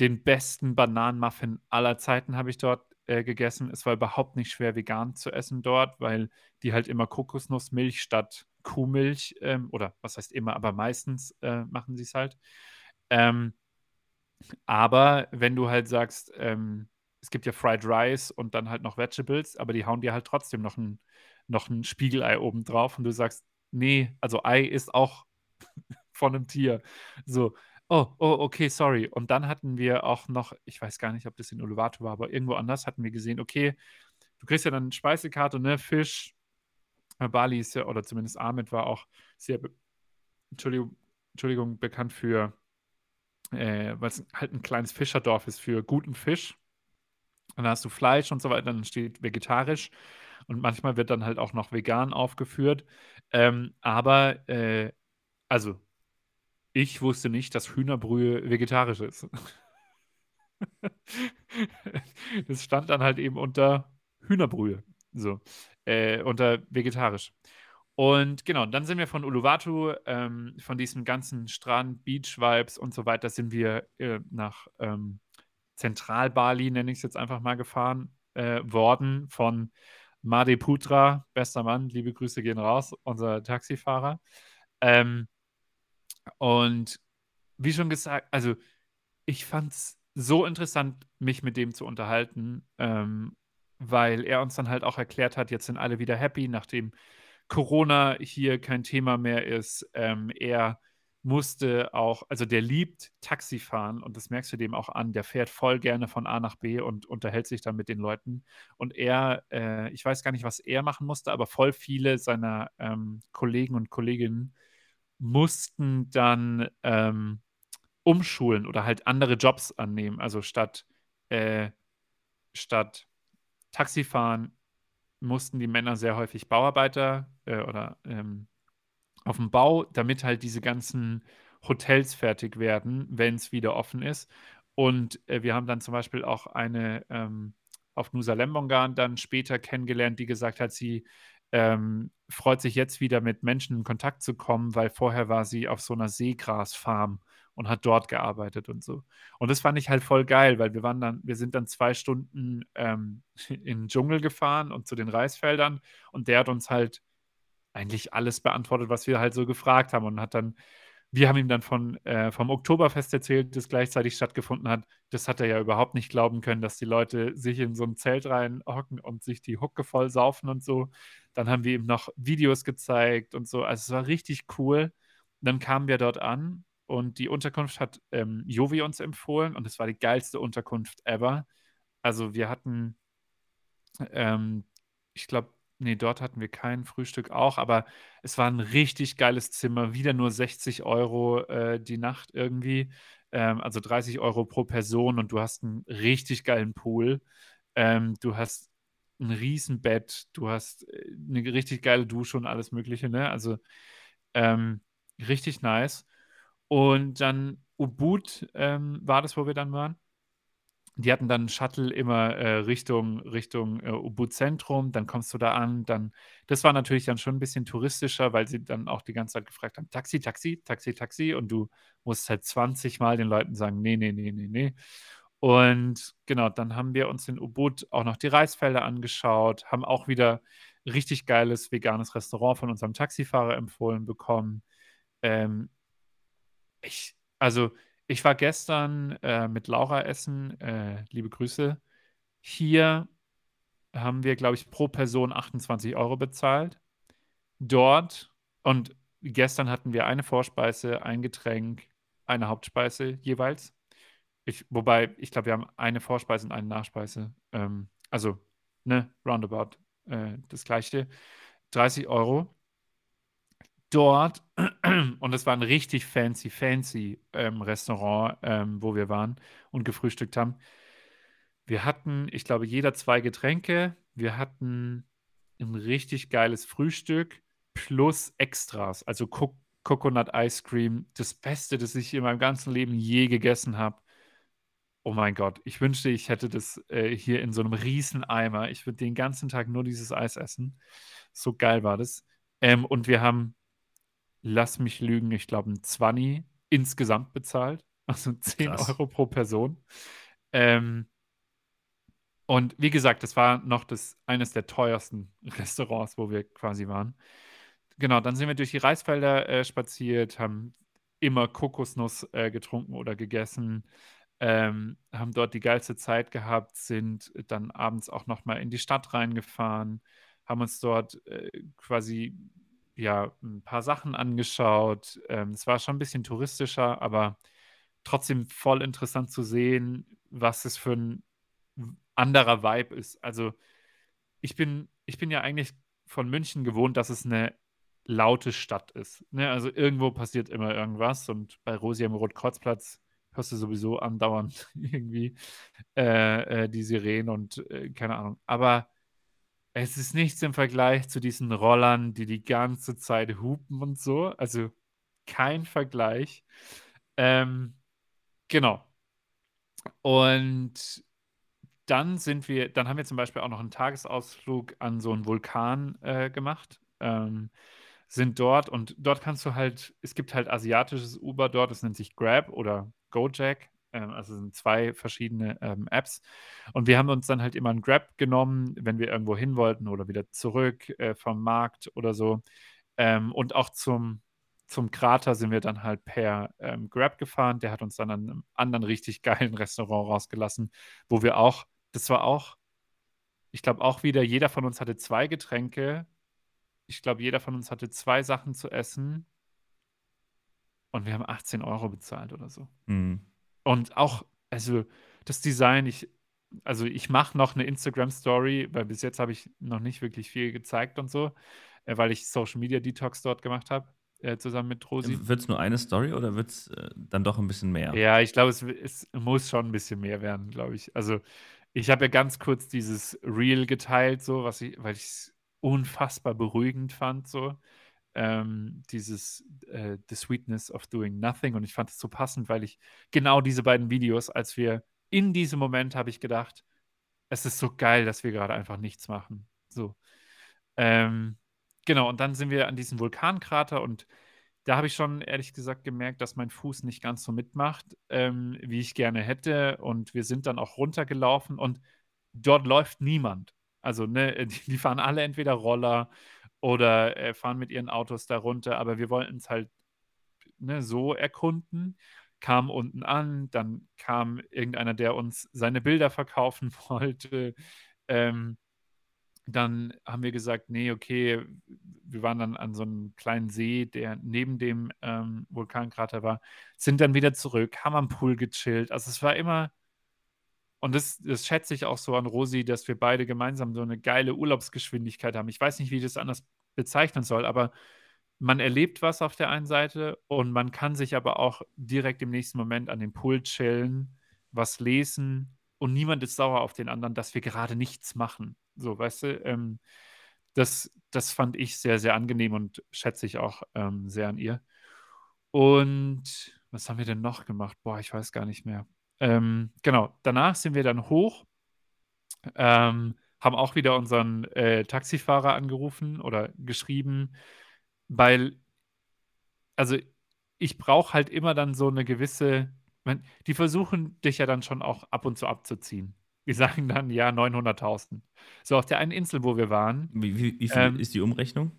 Speaker 2: den besten Bananenmuffin aller Zeiten habe ich dort äh, gegessen. Es war überhaupt nicht schwer, vegan zu essen dort, weil die halt immer Kokosnussmilch statt Kuhmilch, ähm, oder was heißt immer, aber meistens äh, machen sie es halt. Ähm, aber wenn du halt sagst, ähm, es gibt ja Fried Rice und dann halt noch Vegetables, aber die hauen dir halt trotzdem noch ein, noch ein Spiegelei oben drauf und du sagst, nee, also Ei ist auch von einem Tier. So, oh, oh, okay, sorry. Und dann hatten wir auch noch, ich weiß gar nicht, ob das in Uluwatu war, aber irgendwo anders hatten wir gesehen, okay, du kriegst ja dann eine Speisekarte, ne, Fisch. Äh, Bali ist ja, oder zumindest Ahmed war auch sehr, be Entschuldigung, Entschuldigung, bekannt für, äh, weil es halt ein kleines Fischerdorf ist für guten Fisch. Und dann hast du Fleisch und so weiter, dann steht vegetarisch. Und manchmal wird dann halt auch noch vegan aufgeführt. Ähm, aber, äh, also, ich wusste nicht, dass Hühnerbrühe vegetarisch ist. Das stand dann halt eben unter Hühnerbrühe, so, äh, unter vegetarisch. Und genau, dann sind wir von Uluwatu, ähm, von diesem ganzen Strand, Beach-Vibes und so weiter, sind wir äh, nach ähm, Zentral-Bali, nenne ich es jetzt einfach mal, gefahren äh, worden von Putra, bester Mann, liebe Grüße gehen raus, unser Taxifahrer. Ähm, und wie schon gesagt, also ich fand es so interessant, mich mit dem zu unterhalten, ähm, weil er uns dann halt auch erklärt hat, jetzt sind alle wieder happy, nachdem Corona hier kein Thema mehr ist. Ähm, er musste auch, also der liebt Taxifahren und das merkst du dem auch an. Der fährt voll gerne von A nach B und unterhält sich dann mit den Leuten. Und er, äh, ich weiß gar nicht, was er machen musste, aber voll viele seiner ähm, Kollegen und Kolleginnen mussten dann ähm, umschulen oder halt andere Jobs annehmen. Also statt, äh, statt Taxifahren mussten die Männer sehr häufig Bauarbeiter äh, oder ähm, auf dem Bau, damit halt diese ganzen Hotels fertig werden, wenn es wieder offen ist. Und äh, wir haben dann zum Beispiel auch eine ähm, auf Nusa Lembongan dann später kennengelernt, die gesagt hat, sie ähm, freut sich jetzt wieder mit Menschen in Kontakt zu kommen, weil vorher war sie auf so einer Seegrasfarm und hat dort gearbeitet und so. Und das fand ich halt voll geil, weil wir waren dann, wir sind dann zwei Stunden ähm, in den Dschungel gefahren und zu den Reisfeldern und der hat uns halt eigentlich alles beantwortet, was wir halt so gefragt haben und hat dann, wir haben ihm dann von, äh, vom Oktoberfest erzählt, das gleichzeitig stattgefunden hat. Das hat er ja überhaupt nicht glauben können, dass die Leute sich in so ein Zelt reinhocken und sich die Hucke voll saufen und so. Dann haben wir ihm noch Videos gezeigt und so. Also es war richtig cool. Dann kamen wir dort an und die Unterkunft hat ähm, Jovi uns empfohlen und es war die geilste Unterkunft ever. Also wir hatten, ähm, ich glaube, nee, dort hatten wir kein Frühstück auch, aber es war ein richtig geiles Zimmer, wieder nur 60 Euro äh, die Nacht irgendwie, ähm, also 30 Euro pro Person und du hast einen richtig geilen Pool. Ähm, du hast ein Riesenbett, du hast äh, eine richtig geile Dusche und alles Mögliche, ne? Also ähm, richtig nice. Und dann Ubud ähm, war das, wo wir dann waren. Die hatten dann Shuttle immer äh, Richtung, Richtung äh, Ubud-Zentrum, dann kommst du da an, dann, das war natürlich dann schon ein bisschen touristischer, weil sie dann auch die ganze Zeit gefragt haben, Taxi, Taxi, Taxi, Taxi und du musst halt 20 Mal den Leuten sagen, nee, nee, nee, nee, nee. Und genau, dann haben wir uns in Ubud auch noch die Reisfelder angeschaut, haben auch wieder richtig geiles veganes Restaurant von unserem Taxifahrer empfohlen bekommen. Ähm, ich, also ich war gestern äh, mit Laura essen, äh, liebe Grüße. Hier haben wir, glaube ich, pro Person 28 Euro bezahlt. Dort und gestern hatten wir eine Vorspeise, ein Getränk, eine Hauptspeise jeweils. Ich, wobei, ich glaube, wir haben eine Vorspeise und eine Nachspeise. Ähm, also, ne, roundabout äh, das gleiche. 30 Euro dort, und es war ein richtig fancy, fancy ähm, Restaurant, ähm, wo wir waren und gefrühstückt haben. Wir hatten, ich glaube, jeder zwei Getränke. Wir hatten ein richtig geiles Frühstück plus Extras, also Co Coconut Ice Cream, das Beste, das ich in meinem ganzen Leben je gegessen habe. Oh mein Gott, ich wünschte, ich hätte das äh, hier in so einem riesen Eimer. Ich würde den ganzen Tag nur dieses Eis essen. So geil war das. Ähm, und wir haben lass mich lügen, ich glaube, ein 20 insgesamt bezahlt. Also 10 Krass. Euro pro Person. Ähm, und wie gesagt, das war noch das, eines der teuersten Restaurants, wo wir quasi waren. Genau, dann sind wir durch die Reisfelder äh, spaziert, haben immer Kokosnuss äh, getrunken oder gegessen, ähm, haben dort die geilste Zeit gehabt, sind dann abends auch nochmal in die Stadt reingefahren, haben uns dort äh, quasi ja, ein paar Sachen angeschaut. Ähm, es war schon ein bisschen touristischer, aber trotzdem voll interessant zu sehen, was es für ein anderer Vibe ist. Also ich bin, ich bin ja eigentlich von München gewohnt, dass es eine laute Stadt ist. Ne? Also irgendwo passiert immer irgendwas und bei Rosi am Rotkreuzplatz hörst du sowieso andauernd irgendwie äh, äh, die Sirenen und äh, keine Ahnung. Aber Es ist nichts im Vergleich zu diesen Rollern, die die ganze Zeit hupen und so. Also kein Vergleich. Ähm, genau. Und dann sind wir, dann haben wir zum Beispiel auch noch einen Tagesausflug an so einen Vulkan äh, gemacht. Ähm, sind dort und dort kannst du halt, es gibt halt asiatisches Uber dort, das nennt sich Grab oder Gojek. Ähm, also sind zwei verschiedene ähm, Apps. Und wir haben uns dann halt immer ein Grab genommen, wenn wir irgendwo hin wollten oder wieder zurück äh, vom Markt oder so. Ähm, und auch zum, zum Krater sind wir dann halt per ähm, Grab gefahren. Der hat uns dann an einem anderen richtig geilen Restaurant rausgelassen, wo wir auch, das war auch, ich glaube auch wieder, jeder von uns hatte zwei Getränke. Ich glaube, jeder von uns hatte zwei Sachen zu essen. Und wir haben 18 Euro bezahlt oder so.
Speaker 1: Mhm.
Speaker 2: Und auch, also das Design, ich, also ich mache noch eine Instagram-Story, weil bis jetzt habe ich noch nicht wirklich viel gezeigt und so, äh, weil ich Social Media Detox dort gemacht habe, äh, zusammen mit Rosi.
Speaker 1: Wird es nur eine Story oder wird es äh, dann doch ein bisschen mehr?
Speaker 2: Ja, ich glaube, es, es muss schon ein bisschen mehr werden, glaube ich. Also ich habe ja ganz kurz dieses Reel geteilt, so, was ich, weil ich es unfassbar beruhigend fand, so ähm, dieses äh, The Sweetness of Doing Nothing. Und ich fand es so passend, weil ich genau diese beiden Videos, als wir in diesem Moment habe ich gedacht, es ist so geil, dass wir gerade einfach nichts machen. So. Ähm, genau, und dann sind wir an diesem Vulkankrater und da habe ich schon ehrlich gesagt gemerkt, dass mein Fuß nicht ganz so mitmacht, ähm, wie ich gerne hätte. Und wir sind dann auch runtergelaufen und dort läuft niemand. Also, ne, die, die fahren alle entweder Roller oder äh, fahren mit ihren Autos da runter. Aber wir wollten es halt ne, so erkunden. Kam unten an, dann kam irgendeiner, der uns seine Bilder verkaufen wollte. Ähm, dann haben wir gesagt, nee, okay, wir waren dann an so einem kleinen See, der neben dem ähm, Vulkankrater war, sind dann wieder zurück, haben am Pool gechillt. Also es war immer, und das, das schätze ich auch so an Rosi, dass wir beide gemeinsam so eine geile Urlaubsgeschwindigkeit haben. Ich weiß nicht, wie ich das anders bezeichnen soll, aber man erlebt was auf der einen Seite und man kann sich aber auch direkt im nächsten Moment an den Pool chillen, was lesen und niemand ist sauer auf den anderen, dass wir gerade nichts machen. So, weißt du, ähm, das, das fand ich sehr, sehr angenehm und schätze ich auch ähm, sehr an ihr. Und was haben wir denn noch gemacht? Boah, ich weiß gar nicht mehr. Ähm, genau, danach sind wir dann hoch, ähm, haben auch wieder unseren äh, Taxifahrer angerufen oder geschrieben, weil, also ich brauche halt immer dann so eine gewisse, man, die versuchen dich ja dann schon auch ab und zu abzuziehen. Die sagen dann, ja, 900.000. So, auf der einen Insel, wo wir waren.
Speaker 1: Wie, wie, wie viel ähm, ist die Umrechnung?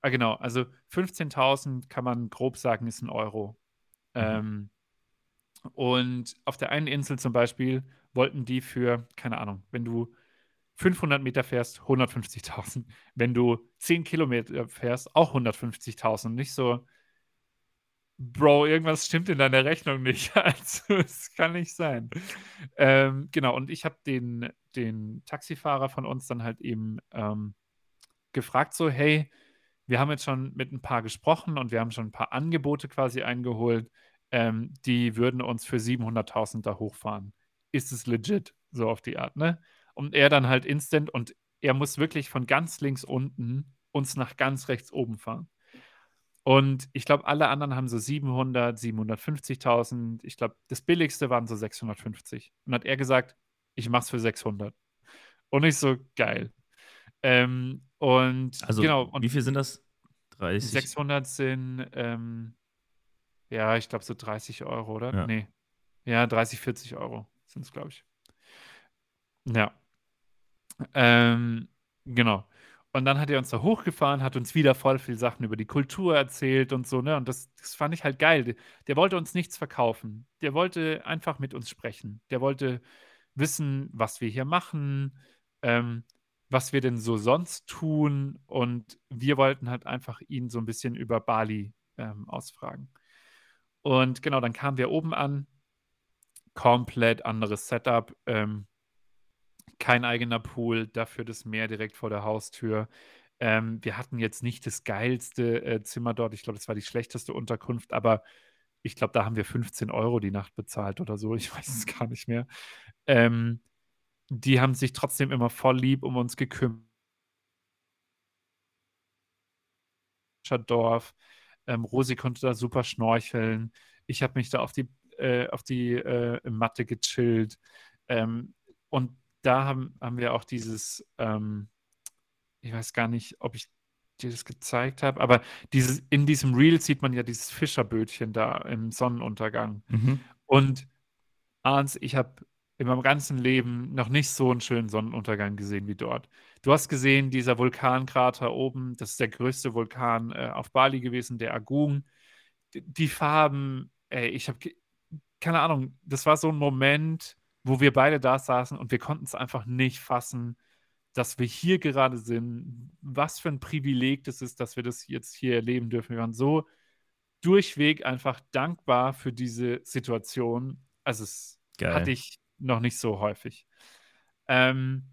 Speaker 2: Ah, genau, also 15.000 kann man grob sagen, ist ein Euro. Mhm. Ähm, und auf der einen Insel zum Beispiel wollten die für, keine Ahnung, wenn du 500 Meter fährst, 150.000. Wenn du 10 Kilometer fährst, auch 150.000. Nicht so, Bro, irgendwas stimmt in deiner Rechnung nicht. Also, es kann nicht sein. Ähm, genau, und ich habe den, den Taxifahrer von uns dann halt eben ähm, gefragt, so, hey, wir haben jetzt schon mit ein paar gesprochen und wir haben schon ein paar Angebote quasi eingeholt ähm, die würden uns für 700.000 da hochfahren. Ist es legit? So auf die Art, ne? Und er dann halt instant und er muss wirklich von ganz links unten uns nach ganz rechts oben fahren. Und ich glaube, alle anderen haben so 700, 750.000. Ich glaube, das billigste waren so 650. Und hat er gesagt, ich mach's für 600. Und ich so, geil. Ähm, und
Speaker 1: also,
Speaker 2: genau.
Speaker 1: Und wie viel sind das? 30?
Speaker 2: 600 sind, ähm, ja, ich glaube so 30 Euro, oder?
Speaker 1: Ja.
Speaker 2: Nee. Ja, 30, 40 Euro sind es, glaube ich. Ja. Ähm, genau. Und dann hat er uns da hochgefahren, hat uns wieder voll viel Sachen über die Kultur erzählt und so, ne? Und das, das fand ich halt geil. Der wollte uns nichts verkaufen. Der wollte einfach mit uns sprechen. Der wollte wissen, was wir hier machen, ähm, was wir denn so sonst tun. Und wir wollten halt einfach ihn so ein bisschen über Bali ähm, ausfragen. Und genau, dann kamen wir oben an. Komplett anderes Setup. Ähm, kein eigener Pool, dafür das Meer direkt vor der Haustür. Ähm, wir hatten jetzt nicht das geilste äh, Zimmer dort. Ich glaube, das war die schlechteste Unterkunft, aber ich glaube, da haben wir 15 Euro die Nacht bezahlt oder so. Ich weiß es gar nicht mehr. Ähm, die haben sich trotzdem immer voll lieb um uns gekümmert. Dorf. Ähm, Rosi konnte da super schnorcheln. Ich habe mich da auf die, äh, auf die äh, Matte gechillt. Ähm, und da haben, haben wir auch dieses, ähm, ich weiß gar nicht, ob ich dir das gezeigt habe, aber dieses, in diesem Reel sieht man ja dieses Fischerbötchen da im Sonnenuntergang.
Speaker 1: Mhm.
Speaker 2: Und Arns, ich habe in meinem ganzen Leben noch nicht so einen schönen Sonnenuntergang gesehen wie dort. Du hast gesehen, dieser Vulkankrater oben, das ist der größte Vulkan äh, auf Bali gewesen, der Agung. Die, die Farben, ey, ich habe keine Ahnung, das war so ein Moment, wo wir beide da saßen und wir konnten es einfach nicht fassen, dass wir hier gerade sind. Was für ein Privileg das ist, dass wir das jetzt hier erleben dürfen. Wir waren so durchweg einfach dankbar für diese Situation. Also es
Speaker 1: Geil.
Speaker 2: hatte ich noch nicht so häufig. Ähm,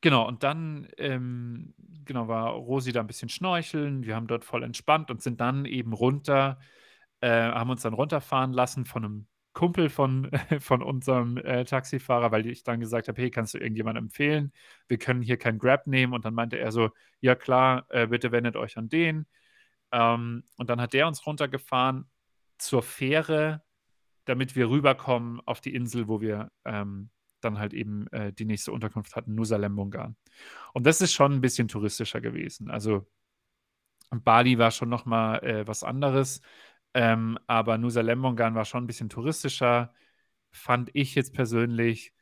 Speaker 2: genau, und dann ähm, genau, war Rosi da ein bisschen schnorcheln. Wir haben dort voll entspannt und sind dann eben runter, äh, haben uns dann runterfahren lassen von einem Kumpel von, von unserem äh, Taxifahrer, weil ich dann gesagt habe, hey, kannst du irgendjemanden empfehlen? Wir können hier kein Grab nehmen. Und dann meinte er so, ja klar, äh, bitte wendet euch an den. Ähm, und dann hat der uns runtergefahren zur Fähre, damit wir rüberkommen auf die Insel, wo wir ähm, dann halt eben äh, die nächste Unterkunft hatten, Nusa Lembongan. Und das ist schon ein bisschen touristischer gewesen. Also Bali war schon noch mal äh, was anderes. Ähm, aber Nusa Lembongan war schon ein bisschen touristischer, fand ich jetzt persönlich.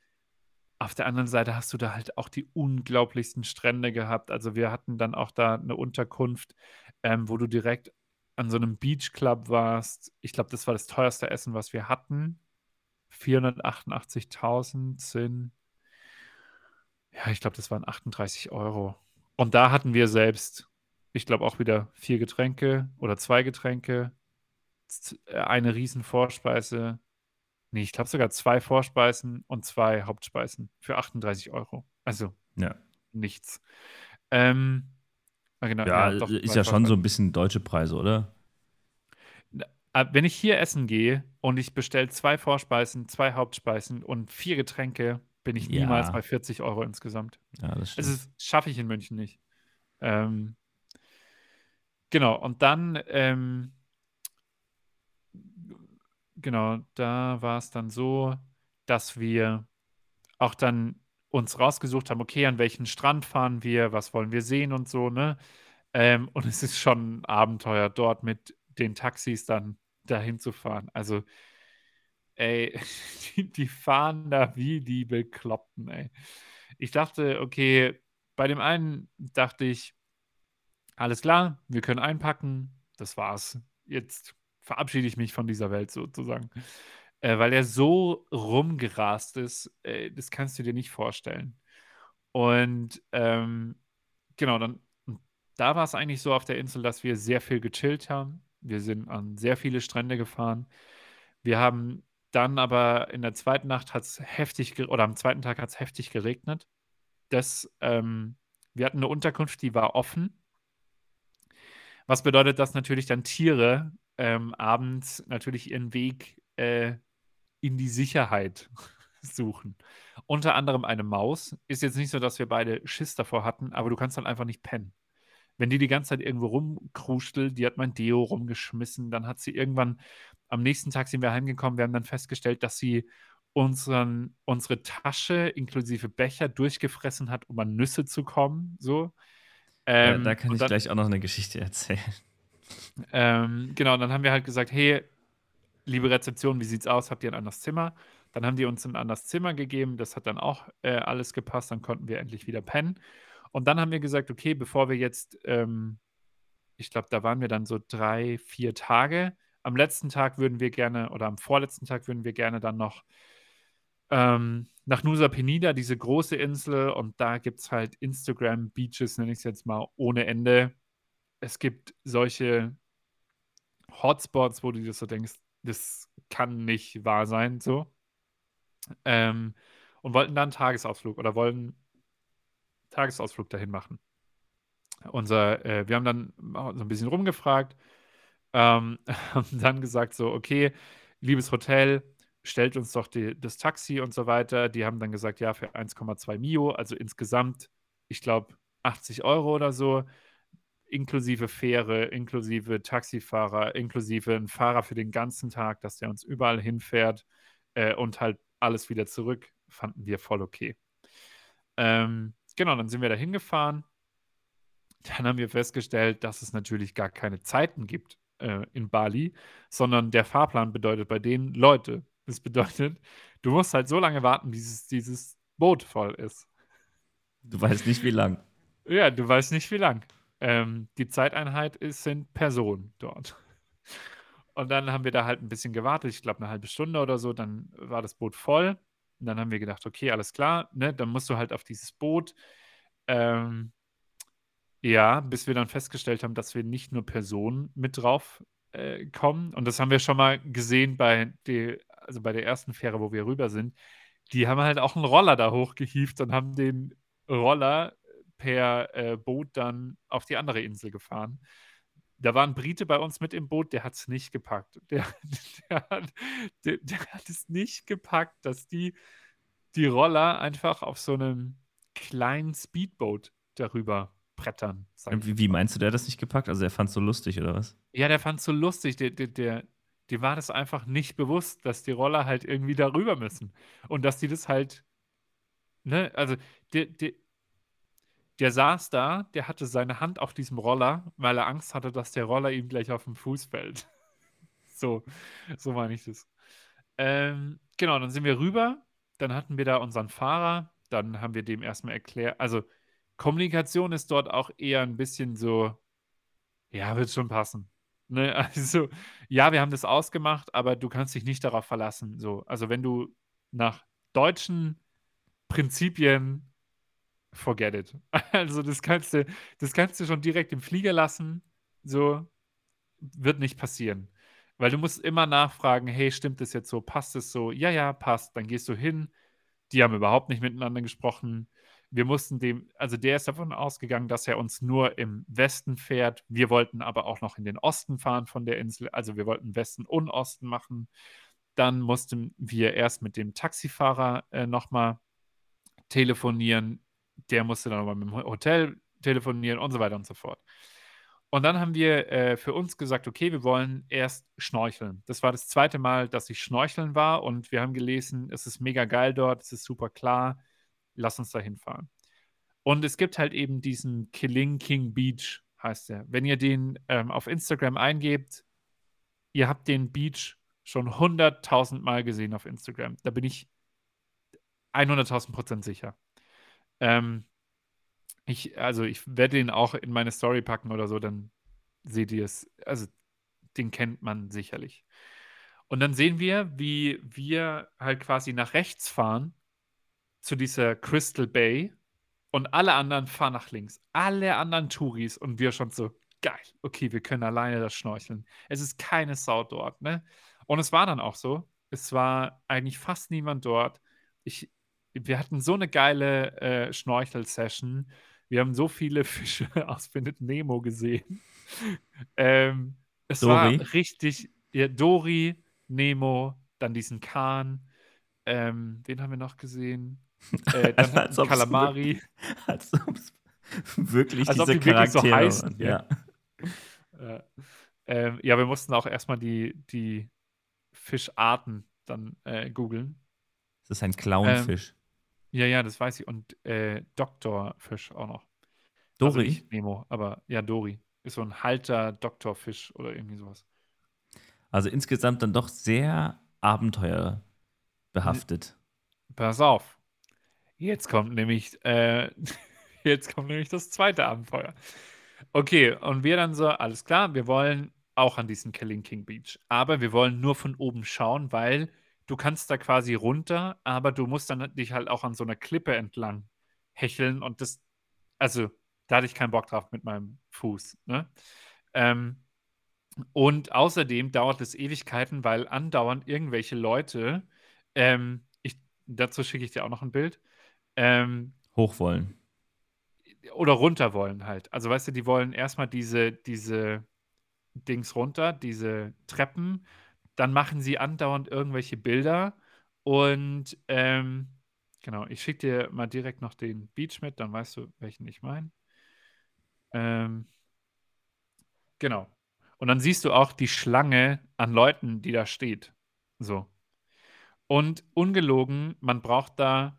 Speaker 2: Auf der anderen Seite hast du da halt auch die unglaublichsten Strände gehabt. Also wir hatten dann auch da eine Unterkunft, ähm, wo du direkt an so einem Beachclub warst. Ich glaube, das war das teuerste Essen, was wir hatten. 488.000 sind, ja, ich glaube, das waren 38 Euro. Und da hatten wir selbst, ich glaube, auch wieder vier Getränke oder zwei Getränke, äh, eine riesen Vorspeise. Nee, ich glaube sogar zwei Vorspeisen und zwei Hauptspeisen für 38 Euro. Also
Speaker 1: Ja.
Speaker 2: nichts. Ähm, ah, genau,
Speaker 1: Ja,
Speaker 2: ja, doch,
Speaker 1: ist
Speaker 2: zwei
Speaker 1: ja schon so ein bisschen deutsche Preise, oder?
Speaker 2: Äh, Wenn ich hier essen gehe und ich bestelle zwei Vorspeisen, zwei Hauptspeisen und vier Getränke, bin ich niemals
Speaker 1: Ja.
Speaker 2: bei 40 Euro insgesamt.
Speaker 1: Ja, das stimmt.
Speaker 2: das schaffe ich in München nicht. Ähm, genau, und dann, ähm, genau, da war es dann so, dass wir auch dann uns rausgesucht haben, okay, an welchen Strand fahren wir, was wollen wir sehen und so, ne? Ähm, und es ist schon ein Abenteuer, dort mit den Taxis dann dahin zu fahren. Also, ey, die, die fahren da wie die Bekloppten, ey. Ich dachte, okay, bei dem einen dachte ich, alles klar, wir können einpacken, das war's. Jetzt verabschiede ich mich von dieser Welt sozusagen. Äh, weil er so rumgerast ist, äh, das kannst du dir nicht vorstellen. Und ähm, genau, dann da war es eigentlich so auf der Insel, dass wir sehr viel gechillt haben. Wir sind an sehr viele Strände gefahren. Wir haben dann aber in der zweiten Nacht hat es heftig oder am zweiten Tag hat es heftig geregnet. Das, ähm, wir hatten eine Unterkunft, die war offen. Was bedeutet, dass natürlich dann Tiere ähm, abends natürlich ihren Weg äh, in die Sicherheit suchen. Unter anderem eine Maus. Ist jetzt nicht so, dass wir beide Schiss davor hatten, aber du kannst dann einfach nicht pennen. Wenn die die ganze Zeit irgendwo rumkruschelt, die hat mein Deo rumgeschmissen, dann hat sie irgendwann, am nächsten Tag sind wir heimgekommen, wir haben dann festgestellt, dass sie unseren, unsere Tasche inklusive Becher durchgefressen hat, um an Nüsse zu kommen. So.
Speaker 1: Ja,
Speaker 2: Ähm,
Speaker 1: da kann ich
Speaker 2: dann,
Speaker 1: gleich auch noch eine Geschichte erzählen.
Speaker 2: ähm, genau, dann haben wir halt gesagt, hey, liebe Rezeption, wie sieht's aus? Habt ihr ein anderes Zimmer? Dann haben die uns ein anderes Zimmer gegeben. Das hat dann auch äh, alles gepasst. Dann konnten wir endlich wieder pennen. Und dann haben wir gesagt, okay, bevor wir jetzt, ähm, ich glaube, da waren wir dann so drei, vier Tage. Am letzten Tag würden wir gerne, oder am vorletzten Tag würden wir gerne dann noch ähm, nach Nusa Penida, diese große Insel. Und da gibt es halt Instagram-Beaches, nenne ich es jetzt mal, ohne Ende. Es gibt solche Hotspots, wo du dir so denkst, das kann nicht wahr sein, so. Ähm, und wollten dann einen Tagesausflug oder wollen Tagesausflug dahin machen. Unser, äh, wir haben dann so ein bisschen rumgefragt, ähm, haben dann gesagt so, okay, liebes Hotel, stellt uns doch die, das Taxi und so weiter. Die haben dann gesagt, ja, für 1,2 Mio, also insgesamt, ich glaube, 80 Euro oder so. Inklusive Fähre, inklusive Taxifahrer, inklusive ein Fahrer für den ganzen Tag, dass der uns überall hinfährt äh, und halt alles wieder zurück, fanden wir voll okay. Ähm, genau, dann sind wir da hingefahren. Dann haben wir festgestellt, dass es natürlich gar keine Zeiten gibt äh, in Bali, sondern der Fahrplan bedeutet bei denen Leute. Das bedeutet, du musst halt so lange warten, bis dieses Boot voll ist.
Speaker 1: Du weißt nicht, wie lang.
Speaker 2: Ja, du weißt nicht, wie lang. Ähm, die Zeiteinheit ist, sind Personen dort. Und dann haben wir da halt ein bisschen gewartet, ich glaube eine halbe Stunde oder so, dann war das Boot voll. Und dann haben wir gedacht, okay, alles klar, ne, dann musst du halt auf dieses Boot. Ähm, ja, bis wir dann festgestellt haben, dass wir nicht nur Personen mit drauf äh, kommen. Und das haben wir schon mal gesehen bei, die, also bei der ersten Fähre, wo wir rüber sind. Die haben halt auch einen Roller da hochgehievt und haben den Roller per äh, Boot dann auf die andere Insel gefahren. Da war ein Brite bei uns mit im Boot, der hat es nicht gepackt. Der, der, hat, der, der, hat es nicht gepackt, dass die, die Roller einfach auf so einem kleinen Speedboat darüber brettern.
Speaker 1: Wie, wie, meinst du, der hat das nicht gepackt? Also er fand es so lustig, oder was?
Speaker 2: Ja, der fand es so lustig. Der, der, der, dem war das einfach nicht bewusst, dass die Roller halt irgendwie darüber müssen. Und dass die das halt, ne, also der, der, der saß da, der hatte seine Hand auf diesem Roller, weil er Angst hatte, dass der Roller ihm gleich auf den Fuß fällt. so, so meine ich das. Ähm, genau, dann sind wir rüber, dann hatten wir da unseren Fahrer, dann haben wir dem erstmal erklärt, also Kommunikation ist dort auch eher ein bisschen so, ja, wird schon passen. Ne? Also, ja, wir haben das ausgemacht, aber du kannst dich nicht darauf verlassen. So. Also, wenn du nach deutschen Prinzipien forget it. Also, das kannst du, das kannst du schon direkt im Flieger lassen. So wird nicht passieren. Weil du musst immer nachfragen, hey, stimmt das jetzt so? Passt es so? Ja, ja, passt. Dann gehst du hin. Die haben überhaupt nicht miteinander gesprochen wir mussten dem, also der ist davon ausgegangen, dass er uns nur im Westen fährt. Wir wollten aber auch noch in den Osten fahren von der Insel. Also wir wollten Westen und Osten machen. Dann mussten wir erst mit dem Taxifahrer äh, nochmal telefonieren. Der musste dann nochmal mit dem Hotel telefonieren und so weiter und so fort. Und dann haben wir äh, für uns gesagt, okay, wir wollen erst schnorcheln. Das war das zweite Mal, dass ich schnorcheln war und wir haben gelesen, es ist mega geil dort, es ist super klar lass uns da hinfahren. Und es gibt halt eben diesen Killing King Beach, heißt der. Wenn ihr den ähm, auf Instagram eingebt, ihr habt den Beach schon 100.000 Mal gesehen auf Instagram. Da bin ich 100.000 Prozent sicher. Ähm, ich, also ich werde den auch in meine Story packen oder so, dann seht ihr es. Also den kennt man sicherlich. Und dann sehen wir, wie wir halt quasi nach rechts fahren zu dieser Crystal Bay und alle anderen fahren nach links. Alle anderen Touris und wir schon so, geil, okay, wir können alleine das schnorcheln. Es ist keine Sau dort, ne? Und es war dann auch so. Es war eigentlich fast niemand dort. Ich, wir hatten so eine geile äh, Schnorchel-Session. Wir haben so viele Fische aus Findet Nemo gesehen. ähm, es Dory. war richtig, ja, Dory, Nemo, dann diesen Kahn. Ähm, wen haben wir noch gesehen? Äh, dann als Kalamari.
Speaker 1: Als ob es wirklich als diese ob die Charaktere so heißen.
Speaker 2: Ja. ja. Ähm, ja, wir mussten auch erstmal die, die Fischarten dann äh, googeln.
Speaker 1: Das ist ein Clownfisch.
Speaker 2: Ähm, ja, ja, das weiß ich. Und äh, Doktorfisch auch noch.
Speaker 1: Dori? Also
Speaker 2: Nemo, aber ja, Dori. Ist so ein Halter Doktorfisch oder irgendwie sowas.
Speaker 1: Also insgesamt dann doch sehr abenteuerbehaftet.
Speaker 2: Pass auf. Jetzt kommt nämlich, äh, jetzt kommt nämlich das zweite Abenteuer. Okay, und wir dann so, alles klar, wir wollen auch an diesen Killing King Beach. Aber wir wollen nur von oben schauen, weil du kannst da quasi runter, aber du musst dann dich halt auch an so einer Klippe entlang hecheln und das, also da hatte ich keinen Bock drauf mit meinem Fuß. Ne? Ähm, und außerdem dauert es Ewigkeiten, weil andauernd irgendwelche Leute, ähm, ich, dazu schicke ich dir auch noch ein Bild, ähm,
Speaker 1: Hoch wollen.
Speaker 2: Oder runter wollen halt. Also weißt du, die wollen erstmal diese, diese Dings runter, diese Treppen. Dann machen sie andauernd irgendwelche Bilder. Und ähm, genau, ich schicke dir mal direkt noch den Beach mit, dann weißt du, welchen ich meine. Ähm, Genau. Und dann siehst du auch die Schlange an Leuten, die da steht. So. Und ungelogen, man braucht da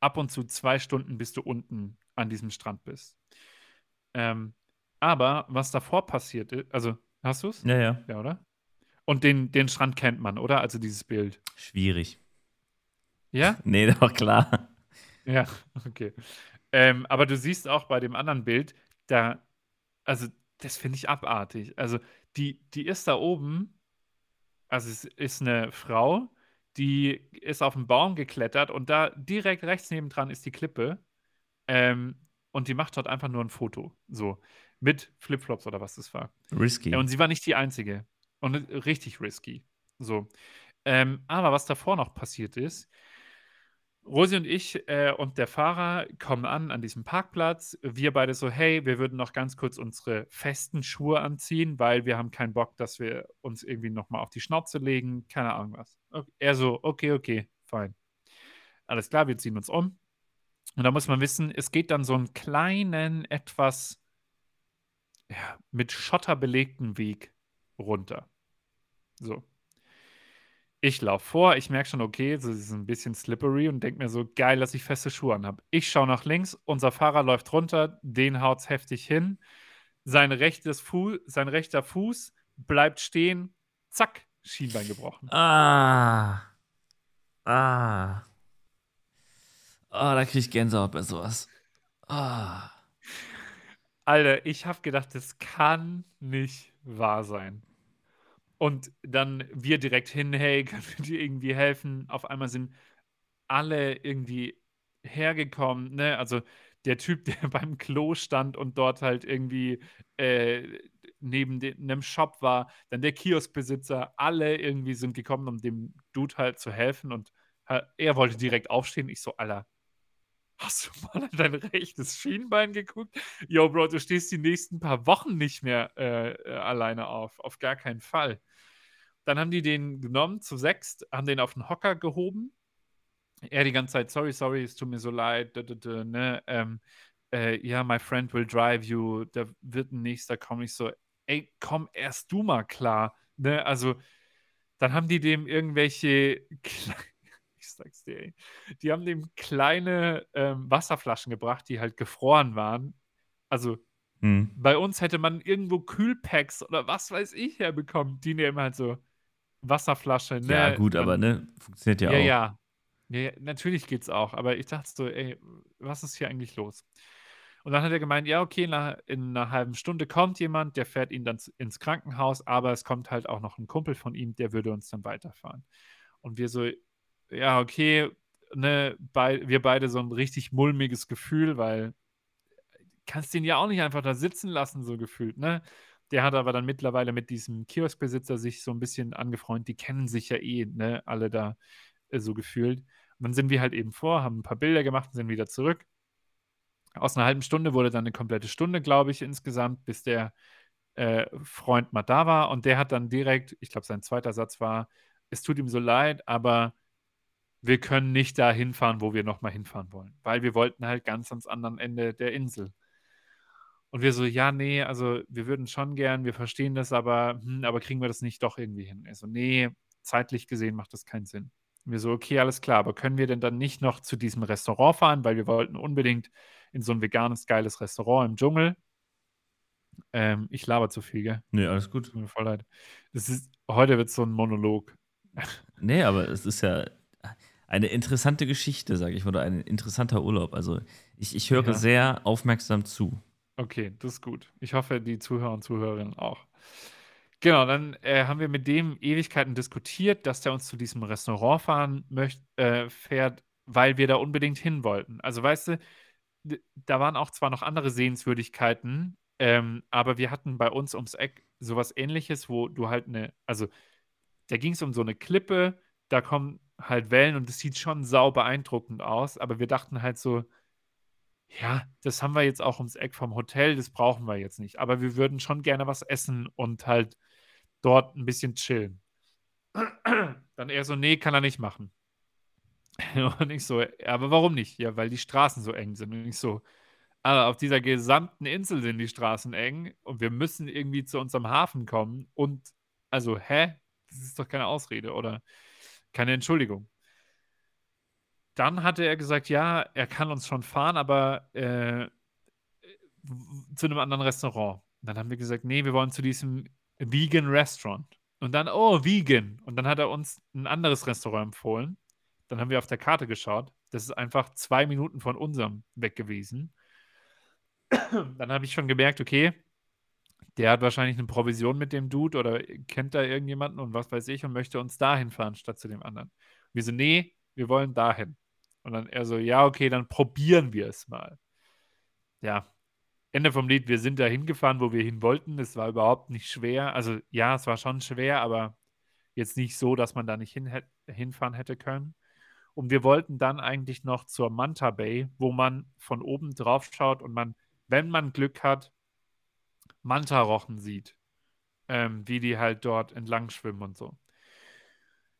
Speaker 2: ab und zu zwei Stunden, bis du unten an diesem Strand bist. Ähm, aber was davor passiert ist, also hast du es?
Speaker 1: Ja, ja.
Speaker 2: Ja, oder? Und den, den Strand kennt man, oder? Also dieses Bild.
Speaker 1: Schwierig.
Speaker 2: Ja?
Speaker 1: Nee, doch klar.
Speaker 2: Ja, okay. Ähm, aber du siehst auch bei dem anderen Bild, da, also das finde ich abartig. Also die, die ist da oben, also es ist eine Frau, die ist auf den Baum geklettert und da direkt rechts nebendran ist die Klippe. Ähm, und die macht dort einfach nur ein Foto. So. Mit Flipflops oder was das war.
Speaker 1: Risky.
Speaker 2: Ja, und sie war nicht die Einzige. Und richtig risky. So. Ähm, aber was davor noch passiert ist, Rosi und ich äh, und der Fahrer kommen an an diesem Parkplatz. Wir beide so, hey, wir würden noch ganz kurz unsere festen Schuhe anziehen, weil wir haben keinen Bock, dass wir uns irgendwie nochmal auf die Schnauze legen. Keine Ahnung was. Okay. Er so, okay, okay, fein. Alles klar, wir ziehen uns um. Und da muss man wissen, es geht dann so einen kleinen, etwas ja, mit Schotter belegten Weg runter. So. Ich laufe vor, ich merke schon, okay, es ist ein bisschen slippery und denke mir so, geil, dass ich feste Schuhe anhabe. Ich schaue nach links, unser Fahrer läuft runter, den haut es heftig hin. Sein, rechtes Fu sein rechter Fuß bleibt stehen, zack, Schienbein gebrochen.
Speaker 1: Ah. Ah. Oh, da kriege ich Gänsehaut bei sowas. Ah.
Speaker 2: Alter, ich habe gedacht, das kann nicht wahr sein. Und dann wir direkt hin, hey, können wir dir irgendwie helfen? Auf einmal sind alle irgendwie hergekommen, ne? Also der Typ, der beim Klo stand und dort halt irgendwie äh, neben einem Shop war, dann der Kioskbesitzer, alle irgendwie sind gekommen, um dem Dude halt zu helfen und er wollte direkt aufstehen. Ich so, Alter, hast du mal an dein rechtes Schienbein geguckt? Yo, Bro, du stehst die nächsten paar Wochen nicht mehr äh, äh alleine auf. Auf gar keinen Fall. Dann haben die den genommen zu sechst, haben den auf den Hocker gehoben. Er die ganze Zeit, sorry, sorry, es tut mir so leid, da, da, da, ne? Ähm, äh, ja, my friend will drive you, da wird ein nächster kommen. Ich so, ey, komm erst du mal klar, ne? Also, dann haben die dem irgendwelche, ich sag's dir, ey, die haben dem kleine ähm, Wasserflaschen gebracht, die halt gefroren waren. Also, hm. bei uns hätte man irgendwo Kühlpacks oder was weiß ich herbekommen. Die nehmen halt so, Wasserflasche, ne?
Speaker 1: Ja, gut, aber ne, funktioniert ja,
Speaker 2: ja
Speaker 1: auch.
Speaker 2: Ja, ja. natürlich geht's auch. Aber ich dachte so, ey, was ist hier eigentlich los? Und dann hat er gemeint, ja, okay, nach, in einer halben Stunde kommt jemand, der fährt ihn dann ins Krankenhaus, aber es kommt halt auch noch ein Kumpel von ihm, der würde uns dann weiterfahren. Und wir so, ja, okay, ne, bei, wir beide so ein richtig mulmiges Gefühl, weil kannst den ja auch nicht einfach da sitzen lassen, so gefühlt, ne? Der hat aber dann mittlerweile mit diesem Kioskbesitzer sich so ein bisschen angefreundet. Die kennen sich ja eh, ne, alle da äh, so gefühlt. Und dann sind wir halt eben vor, haben ein paar Bilder gemacht und sind wieder zurück. Aus einer halben Stunde wurde dann eine komplette Stunde, glaube ich, insgesamt, bis der äh, Freund mal da war. Und der hat dann direkt, ich glaube, sein zweiter Satz war, es tut ihm so leid, aber wir können nicht da hinfahren, wo wir nochmal hinfahren wollen. Weil wir wollten halt ganz ans anderen Ende der Insel. Und wir so, ja, nee, also wir würden schon gern, wir verstehen das, aber, hm, aber kriegen wir das nicht doch irgendwie hin? Er so, nee, zeitlich gesehen macht das keinen Sinn. Und wir so, okay, alles klar, aber können wir denn dann nicht noch zu diesem Restaurant fahren, weil wir wollten unbedingt in so ein veganes, geiles Restaurant im Dschungel. Ähm, ich laber zu viel, gell?
Speaker 1: Nee, alles gut.
Speaker 2: Tut mir voll leid. Das ist, heute wird es so ein Monolog.
Speaker 1: Nee, aber es ist ja eine interessante Geschichte, sage ich, oder ein interessanter Urlaub. Also ich, ich höre ja. sehr aufmerksam zu.
Speaker 2: Okay, das ist gut. Ich hoffe, die Zuhörer und Zuhörerinnen auch. Genau, dann äh, haben wir mit dem Ewigkeiten diskutiert, dass der uns zu diesem Restaurant fahren möcht, äh, fährt, weil wir da unbedingt hin wollten. Also weißt du, da waren auch zwar noch andere Sehenswürdigkeiten, ähm, aber wir hatten bei uns ums Eck sowas ähnliches, wo du halt eine, also da ging es um so eine Klippe, da kommen halt Wellen und es sieht schon sau beeindruckend aus, aber wir dachten halt so, ja, das haben wir jetzt auch ums Eck vom Hotel, das brauchen wir jetzt nicht. Aber wir würden schon gerne was essen und halt dort ein bisschen chillen. Dann er so, nee, kann er nicht machen. Und ich so, aber warum nicht? Ja, weil die Straßen so eng sind. Und ich so, Also auf dieser gesamten Insel sind die Straßen eng und wir müssen irgendwie zu unserem Hafen kommen. Und also, hä? Das ist doch keine Ausrede oder keine Entschuldigung. Dann hatte er gesagt, ja, er kann uns schon fahren, aber äh, zu einem anderen Restaurant. dann haben wir gesagt, nee, wir wollen zu diesem Vegan Restaurant. Und dann, oh, Vegan. Und dann hat er uns ein anderes Restaurant empfohlen. Dann haben wir auf der Karte geschaut. Das ist einfach zwei Minuten von unserem weg gewesen. Dann habe ich schon gemerkt, okay, der hat wahrscheinlich eine Provision mit dem Dude oder kennt da irgendjemanden und was weiß ich und möchte uns dahin fahren statt zu dem anderen. Wir so, nee, wir wollen dahin. Und dann er so, ja, okay, dann probieren wir es mal. Ja, Ende vom Lied, wir sind da hingefahren, wo wir hin wollten. Es war überhaupt nicht schwer. Also ja, es war schon schwer, aber jetzt nicht so, dass man da nicht hin, hinfahren hätte können. Und wir wollten dann eigentlich noch zur Manta Bay, wo man von oben drauf schaut und man, wenn man Glück hat, Manta-Rochen sieht, ähm, wie die halt dort entlang schwimmen und so.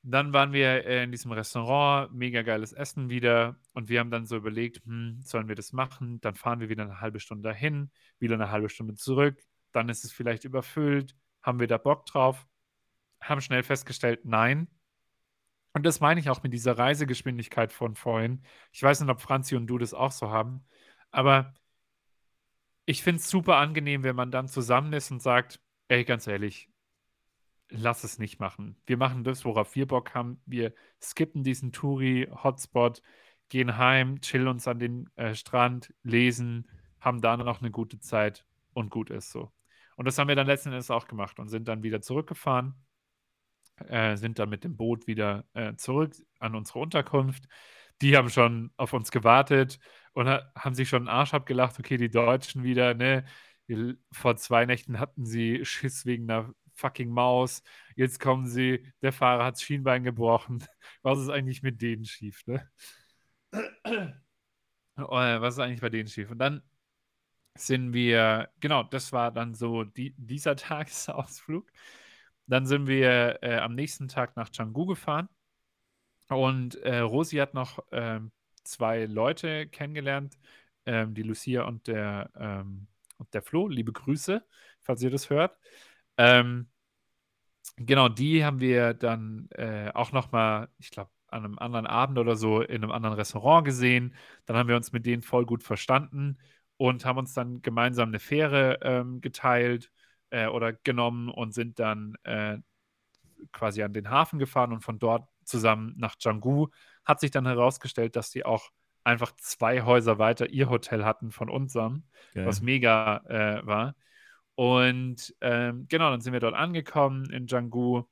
Speaker 2: Dann waren wir in diesem Restaurant, mega geiles Essen wieder. Und wir haben dann so überlegt, hm, sollen wir das machen? Dann fahren wir wieder eine halbe Stunde dahin, wieder eine halbe Stunde zurück. Dann ist es vielleicht überfüllt. Haben wir da Bock drauf? Haben schnell festgestellt, nein. Und das meine ich auch mit dieser Reisegeschwindigkeit von vorhin. Ich weiß nicht, ob Franzi und du das auch so haben. Aber ich finde es super angenehm, wenn man dann zusammen ist und sagt, ey, ganz ehrlich, lass es nicht machen. Wir machen das, worauf wir Bock haben. Wir skippen diesen Touri-Hotspot, gehen heim, chillen uns an den äh, Strand, lesen, haben da noch eine gute Zeit und gut ist so. Und das haben wir dann letzten Endes auch gemacht und sind dann wieder zurückgefahren, äh, sind dann mit dem Boot wieder äh, zurück an unsere Unterkunft. Die haben schon auf uns gewartet und haben sich schon einen Arsch abgelacht. Okay, die Deutschen wieder, ne? Vor zwei Nächten hatten sie Schiss wegen einer fucking Maus. Jetzt kommen sie, der Fahrer hat das Schienbein gebrochen. Was ist eigentlich mit denen schief, ne? Oh, was ist eigentlich bei denen schief? Und dann sind wir, genau, das war dann so die, dieser Tagesausflug. Dann sind wir äh, am nächsten Tag nach Canggu gefahren und äh, Rosi hat noch äh, zwei Leute kennengelernt, ähm, die Lucia und der, ähm, und der Flo. Liebe Grüße, falls ihr das hört. Ähm, genau, die haben wir dann äh, auch nochmal, ich glaube, an einem anderen Abend oder so in einem anderen Restaurant gesehen. Dann haben wir uns mit denen voll gut verstanden und haben uns dann gemeinsam eine Fähre ähm, geteilt äh, oder genommen und sind dann äh, quasi an den Hafen gefahren und von dort zusammen nach Canggu. Hat sich dann herausgestellt, dass die auch einfach zwei Häuser weiter ihr Hotel hatten von unserem, Geil. was mega äh, war. Und ähm, genau, dann sind wir dort angekommen in Django.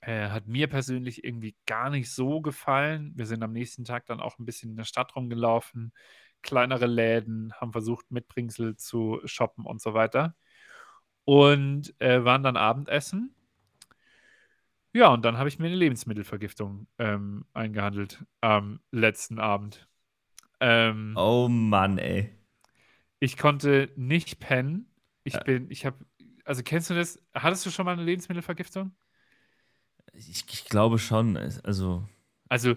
Speaker 2: Äh, hat mir persönlich irgendwie gar nicht so gefallen. Wir sind am nächsten Tag dann auch ein bisschen in der Stadt rumgelaufen, kleinere Läden, haben versucht, Mitbringsel zu shoppen und so weiter. Und äh, waren dann Abendessen. Ja, und dann habe ich mir eine Lebensmittelvergiftung ähm, eingehandelt am letzten Abend.
Speaker 1: Ähm, oh Mann, ey.
Speaker 2: Ich konnte nicht pennen. Ich ja. bin, ich habe, also kennst du das? Hattest du schon mal eine Lebensmittelvergiftung?
Speaker 1: Ich, ich glaube schon. Also.
Speaker 2: Also,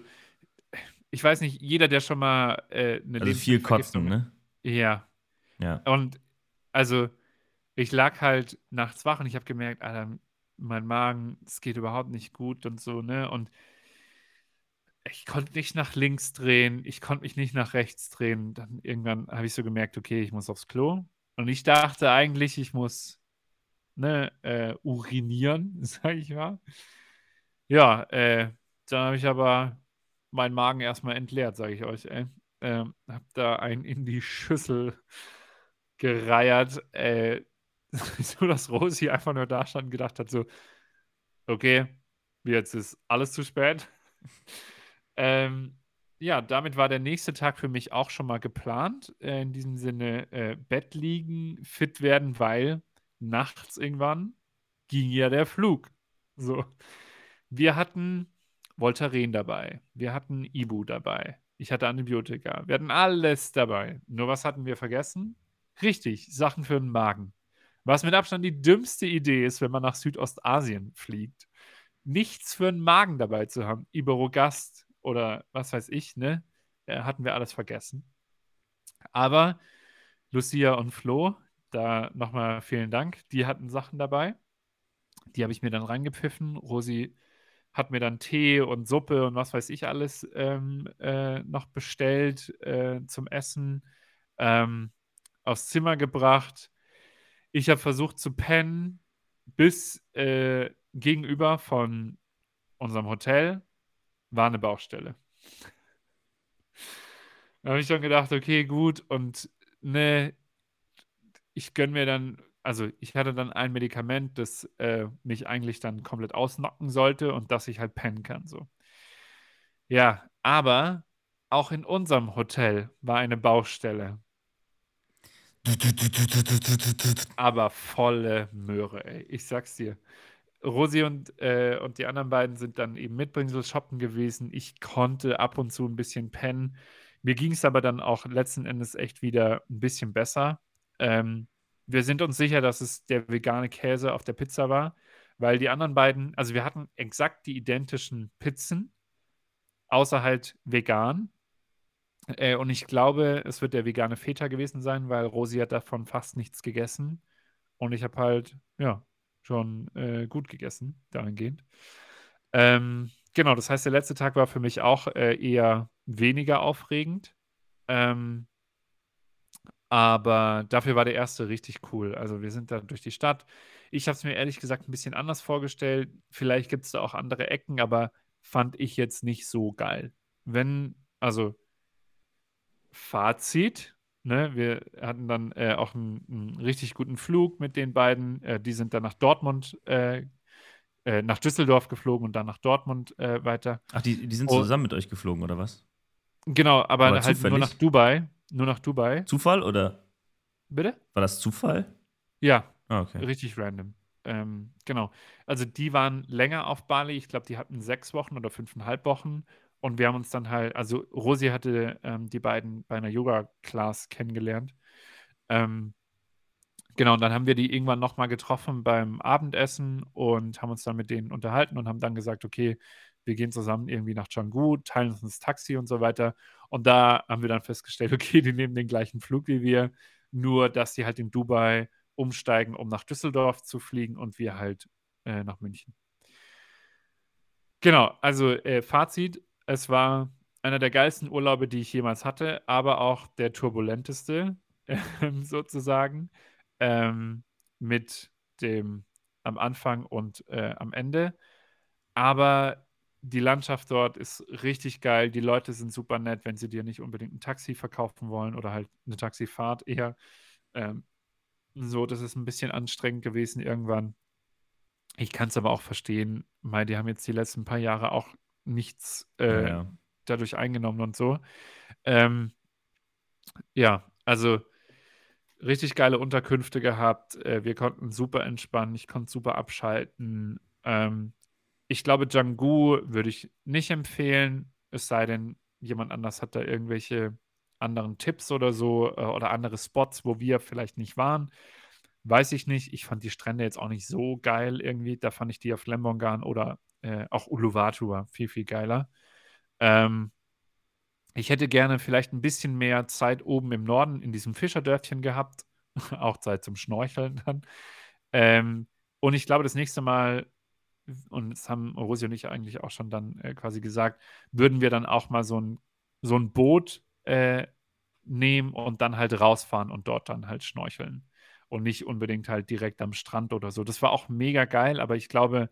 Speaker 2: ich weiß nicht, jeder, der schon mal äh,
Speaker 1: eine also viel kotzen, ne?
Speaker 2: Ja.
Speaker 1: Ja.
Speaker 2: Und also, ich lag halt nachts wach und ich habe gemerkt, Alter, mein Magen, es geht überhaupt nicht gut und so, ne? Und ich konnte nicht nach links drehen, ich konnte mich nicht nach rechts drehen. Dann irgendwann habe ich so gemerkt, okay, ich muss aufs Klo. Und ich dachte eigentlich, ich muss ne, äh, urinieren, sag ich mal. Ja, äh, dann habe ich aber meinen Magen erstmal entleert, sage ich euch. Ey. Ähm, hab da einen in die Schüssel gereiert, äh, so dass Rosi einfach nur da stand und gedacht hat, so, okay, jetzt ist alles zu spät. ähm, ja, damit war der nächste Tag für mich auch schon mal geplant. Äh, in diesem Sinne äh, Bett liegen, fit werden, weil nachts irgendwann ging ja der Flug. So. Wir hatten Voltaren dabei. Wir hatten Ibu dabei. Ich hatte Antibiotika. Wir hatten alles dabei. Nur was hatten wir vergessen? Richtig, Sachen für den Magen. Was mit Abstand die dümmste Idee ist, wenn man nach Südostasien fliegt. Nichts für den Magen dabei zu haben. Iberogast oder was weiß ich, ne? Äh, hatten wir alles vergessen. Aber Lucia und Flo, da nochmal vielen Dank. Die hatten Sachen dabei. Die habe ich mir dann reingepfiffen. Rosi hat mir dann Tee und Suppe und was weiß ich alles ähm, äh, noch bestellt äh, zum Essen, ähm, aufs Zimmer gebracht. Ich habe versucht zu pennen bis äh, gegenüber von unserem Hotel war eine Baustelle. Da habe ich dann gedacht, okay, gut, und ne, ich gönne mir dann, also ich hatte dann ein Medikament, das äh, mich eigentlich dann komplett ausnocken sollte und dass ich halt pennen kann, so. Ja, aber auch in unserem Hotel war eine Baustelle. Aber volle Möhre, ey. Ich sag's dir. Rosi und, äh, und die anderen beiden sind dann eben Mitbringsel shoppen gewesen. Ich konnte ab und zu ein bisschen pennen. Mir ging es aber dann auch letzten Endes echt wieder ein bisschen besser. Ähm, wir sind uns sicher, dass es der vegane Käse auf der Pizza war, weil die anderen beiden, also wir hatten exakt die identischen Pizzen, außer halt vegan. Äh, und ich glaube, es wird der vegane Feta gewesen sein, weil Rosi hat davon fast nichts gegessen. Und ich habe halt, ja, schon äh, gut gegessen, dahingehend. Ähm, genau, das heißt, der letzte Tag war für mich auch äh, eher weniger aufregend. Ähm, aber dafür war der erste richtig cool. Also wir sind da durch die Stadt. Ich habe es mir ehrlich gesagt ein bisschen anders vorgestellt. Vielleicht gibt es da auch andere Ecken, aber fand ich jetzt nicht so geil. Wenn, also Fazit, ne, wir hatten dann äh, auch einen, einen, richtig guten Flug mit den beiden. Äh, die sind dann nach Dortmund, äh, äh nach Düsseldorf geflogen und dann nach Dortmund äh, weiter.
Speaker 1: Ach, die, die sind zusammen mit euch geflogen, oder was?
Speaker 2: Genau, aber, aber halt zufällig? nur nach Dubai. Nur nach Dubai.
Speaker 1: Zufall oder?
Speaker 2: Bitte?
Speaker 1: War das Zufall?
Speaker 2: Ja. Ah, okay. Richtig random. Ähm, genau. Also die waren länger auf Bali. Ich glaube, die hatten sechs Wochen oder fünfeinhalb Wochen. Und wir haben uns dann halt, also Rosi hatte ähm, die beiden bei einer Yoga-Class kennengelernt. Ähm, genau, und dann haben wir die irgendwann nochmal getroffen beim Abendessen und haben uns dann mit denen unterhalten und haben dann gesagt, okay, wir gehen zusammen irgendwie nach Canggu, teilen uns das Taxi und so weiter. Und da haben wir dann festgestellt, okay, die nehmen den gleichen Flug wie wir, nur dass die halt in Dubai umsteigen, um nach Düsseldorf zu fliegen und wir halt äh, nach München. Genau, also äh, Fazit, es war einer der geilsten Urlaube, die ich jemals hatte, aber auch der turbulenteste, äh, sozusagen, ähm, mit dem am Anfang und äh, am Ende. Aber die Landschaft dort ist richtig geil. Die Leute sind super nett, wenn sie dir nicht unbedingt ein Taxi verkaufen wollen oder halt eine Taxifahrt eher. Ähm, so, das ist ein bisschen anstrengend gewesen irgendwann. Ich kann es aber auch verstehen. Weil die haben jetzt die letzten paar Jahre auch nichts äh, ja, dadurch eingenommen und so. Ähm, ja, also richtig geile Unterkünfte gehabt. Äh, wir konnten super entspannen. Ich konnte super abschalten. Ähm, ich glaube, Django würde ich nicht empfehlen, es sei denn, jemand anders hat da irgendwelche anderen Tipps oder so äh, oder andere Spots, wo wir vielleicht nicht waren. Weiß ich nicht. Ich fand die Strände jetzt auch nicht so geil irgendwie. Da fand ich die auf Lembongan oder äh, auch Uluwatu war viel, viel geiler. Ähm, ich hätte gerne vielleicht ein bisschen mehr Zeit oben im Norden in diesem Fischerdörfchen gehabt. auch Zeit zum Schnorcheln dann. Ähm, und ich glaube, das nächste Mal und das haben Rosi und ich eigentlich auch schon dann äh, quasi gesagt, würden wir dann auch mal so ein, so ein Boot äh, nehmen und dann halt rausfahren und dort dann halt schnorcheln. Und nicht unbedingt halt direkt am Strand oder so. Das war auch mega geil, aber ich glaube,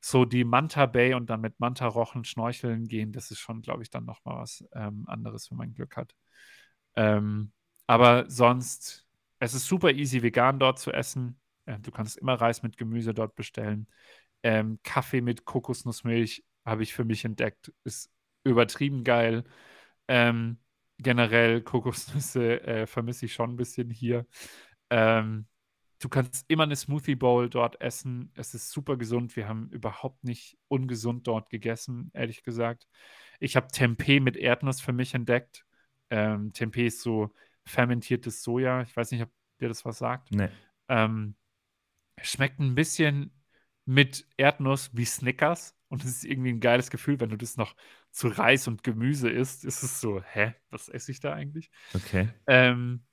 Speaker 2: so die Manta Bay und dann mit Manta Rochen schnorcheln gehen, das ist schon, glaube ich, dann nochmal was ähm, anderes, wenn man Glück hat. Ähm, aber sonst, es ist super easy, vegan dort zu essen. Äh, du kannst immer Reis mit Gemüse dort bestellen. Ähm, Kaffee mit Kokosnussmilch habe ich für mich entdeckt. Ist übertrieben geil. Ähm, generell Kokosnüsse äh, vermisse ich schon ein bisschen hier. Ähm, du kannst immer eine Smoothie Bowl dort essen. Es ist super gesund. Wir haben überhaupt nicht ungesund dort gegessen, ehrlich gesagt. Ich habe Tempeh mit Erdnuss für mich entdeckt. Ähm, Tempeh ist so fermentiertes Soja. Ich weiß nicht, ob dir das was sagt.
Speaker 1: Nee.
Speaker 2: Ähm, schmeckt ein bisschen mit Erdnuss wie Snickers. Und es ist irgendwie ein geiles Gefühl, wenn du das noch zu Reis und Gemüse isst. Ist es so, hä, was esse ich da eigentlich?
Speaker 1: Okay.
Speaker 2: Ähm,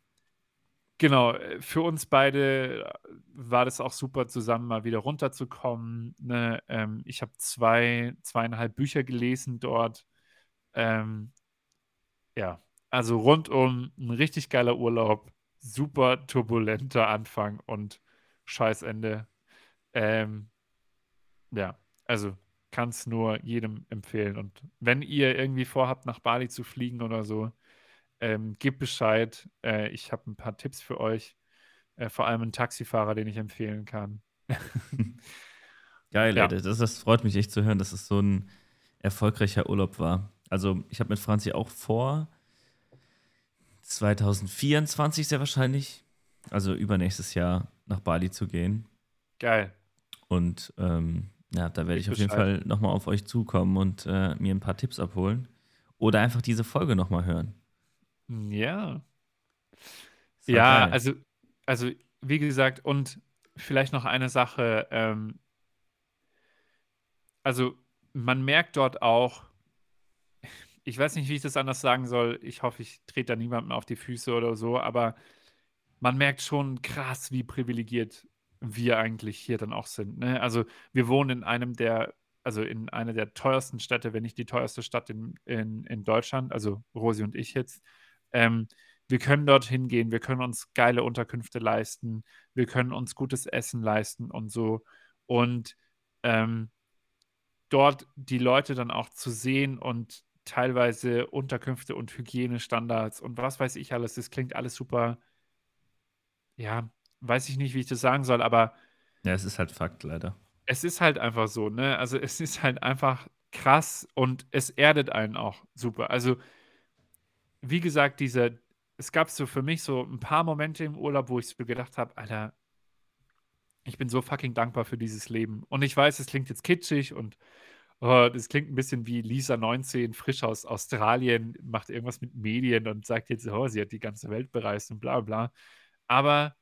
Speaker 2: genau, äh, für uns beide äh, war das auch super, zusammen mal wieder runterzukommen. Ne? Ähm, ich habe zwei, zweieinhalb Bücher gelesen dort. Ähm, ja, also rundum ein richtig geiler Urlaub, super turbulenter Anfang und Scheißende. Ähm, ja, also kann es nur jedem empfehlen. Und wenn ihr irgendwie vorhabt, nach Bali zu fliegen oder so, ähm, gebt Bescheid. Äh, ich habe ein paar Tipps für euch. Äh, vor allem einen Taxifahrer, den ich empfehlen kann.
Speaker 1: Geil, ja. das, das freut mich echt zu hören, dass es so ein erfolgreicher Urlaub war. Also ich habe mit Franzi auch vor, 2024 sehr wahrscheinlich, also übernächstes Jahr nach Bali zu gehen.
Speaker 2: Geil.
Speaker 1: Und ähm, ja, da werde ich auf jeden Fall nochmal auf euch zukommen und äh, mir ein paar Tipps abholen. Oder einfach diese Folge nochmal hören.
Speaker 2: Ja. Ja, geil. also, also wie gesagt, und vielleicht noch eine Sache. Ähm, also man merkt dort auch, ich weiß nicht, wie ich das anders sagen soll. Ich hoffe, ich trete da niemandem auf die Füße oder so, aber man merkt schon krass, wie privilegiert wir eigentlich hier dann auch sind. Ne? Also wir wohnen in einem der, also in einer der teuersten Städte, wenn nicht die teuerste Stadt in, in, in Deutschland, also Rosi und ich jetzt. Ähm, wir können dorthin gehen, wir können uns geile Unterkünfte leisten, wir können uns gutes Essen leisten und so. Und ähm, dort die Leute dann auch zu sehen und teilweise Unterkünfte und Hygienestandards und was weiß ich alles. Das klingt alles super, ja, weiß ich nicht, wie ich das sagen soll, aber
Speaker 1: Ja, es ist halt Fakt, leider.
Speaker 2: es ist halt einfach so, ne? Also, es ist halt einfach krass und es erdet einen auch super. Also, wie gesagt, dieser es gab so für mich so ein paar Momente im Urlaub, wo ich so gedacht habe: „Alter“ „ich bin so fucking dankbar für dieses Leben.“ Und ich weiß, es klingt jetzt kitschig und Oh, das klingt ein bisschen wie Lisa 19, frisch aus Australien, macht irgendwas mit Medien und sagt jetzt, oh, sie hat die ganze Welt bereist und bla bla. Aber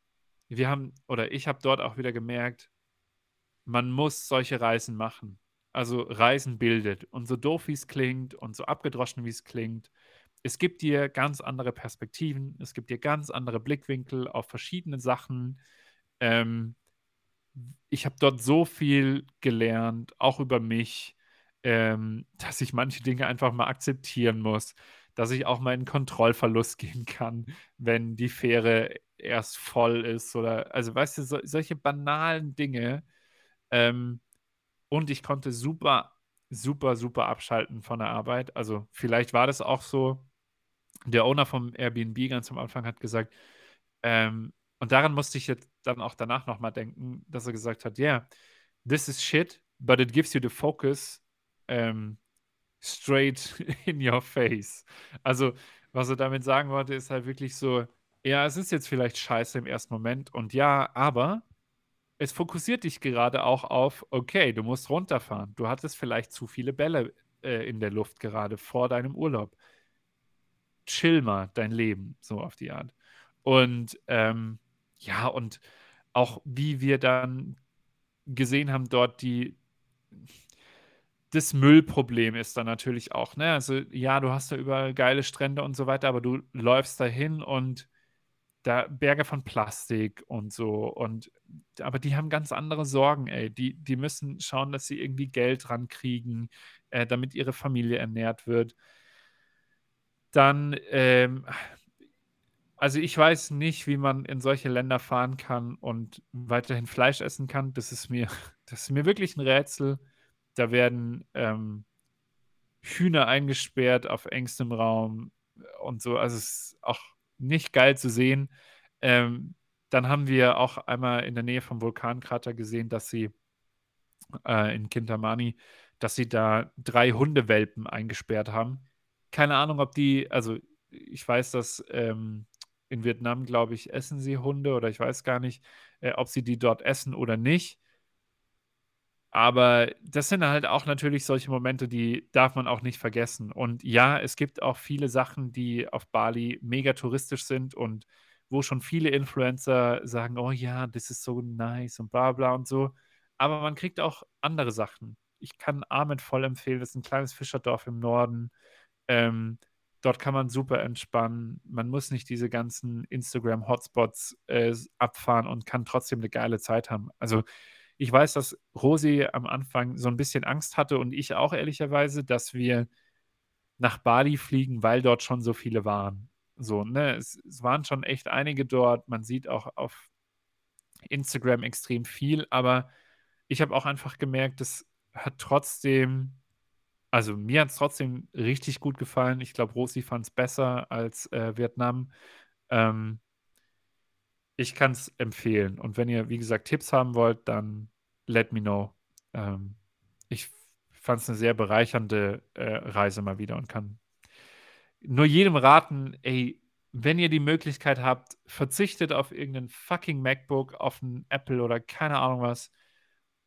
Speaker 2: wir haben, oder ich habe dort auch wieder gemerkt, man muss solche Reisen machen. Also Reisen bildet. Und so doof wie es klingt und so abgedroschen wie es klingt, es gibt dir ganz andere Perspektiven, es gibt dir ganz andere Blickwinkel auf verschiedene Sachen. Ähm, ich habe dort so viel gelernt, auch über mich ähm, dass ich manche Dinge einfach mal akzeptieren muss, dass ich auch mal in Kontrollverlust gehen kann, wenn die Fähre erst voll ist oder, also weißt du, so, solche banalen Dinge. Ähm, und ich konnte super, super, super abschalten von der Arbeit. Also vielleicht war das auch so. Der Owner vom Airbnb ganz am Anfang hat gesagt, ähm, und daran musste ich jetzt dann auch danach nochmal denken, dass er gesagt hat, yeah, this is shit, but it gives you the focus ähm, straight in your face. Also, was er damit sagen wollte, ist halt wirklich so, ja, es ist jetzt vielleicht scheiße im ersten Moment und ja, aber es fokussiert dich gerade auch auf, okay, du musst runterfahren. Du hattest vielleicht zu viele Bälle äh, in der Luft gerade vor deinem Urlaub. Chill mal dein Leben, so auf die Art. Und ähm, ja, und auch wie wir dann gesehen haben, dort die, das Müllproblem ist dann natürlich auch, ne? Also ja, du hast da überall geile Strände und so weiter, aber du läufst dahin und da Berge von Plastik und so und aber die haben ganz andere Sorgen, ey. Die, die müssen schauen, dass sie irgendwie Geld rankriegen, äh, damit ihre Familie ernährt wird. Dann, ähm, also ich weiß nicht, wie man in solche Länder fahren kann und weiterhin Fleisch essen kann. Das ist mir, das ist mir wirklich ein Rätsel. Da werden ähm, Hühner eingesperrt auf engstem Raum und so. Also es ist auch nicht geil zu sehen. Ähm, dann haben wir auch einmal in der Nähe vom Vulkankrater gesehen, dass sie äh, in Kintamani, dass sie da drei Hundewelpen eingesperrt haben. Keine Ahnung, ob die, also ich weiß, dass ähm, in Vietnam, glaube ich, essen sie Hunde oder ich weiß gar nicht, äh, ob sie die dort essen oder nicht. Aber das sind halt auch natürlich solche Momente, die darf man auch nicht vergessen. Und ja, es gibt auch viele Sachen, die auf Bali mega touristisch sind und wo schon viele Influencer sagen, oh ja, das ist so nice und bla bla und so. Aber man kriegt auch andere Sachen. Ich kann Ahmed voll empfehlen, das ist ein kleines Fischerdorf im Norden. Ähm, Dort kann man super entspannen. Man muss nicht diese ganzen Instagram-Hotspots äh, abfahren und kann trotzdem eine geile Zeit haben. Also ich weiß, dass Rosi am Anfang so ein bisschen Angst hatte und ich auch ehrlicherweise, dass wir nach Bali fliegen, weil dort schon so viele waren. So, ne? Es, es waren schon echt einige dort. Man sieht auch auf Instagram extrem viel, aber ich habe auch einfach gemerkt, es hat trotzdem, also mir hat es trotzdem richtig gut gefallen. Ich glaube, Rosi fand es besser als äh, Vietnam. Ähm, ich kann es empfehlen. Und wenn ihr, wie gesagt, Tipps haben wollt, dann let me know. Ähm, ich fand es eine sehr bereichernde äh, Reise mal wieder und kann nur jedem raten, ey, wenn ihr die Möglichkeit habt, verzichtet auf irgendeinen fucking MacBook, auf ein Apple oder keine Ahnung was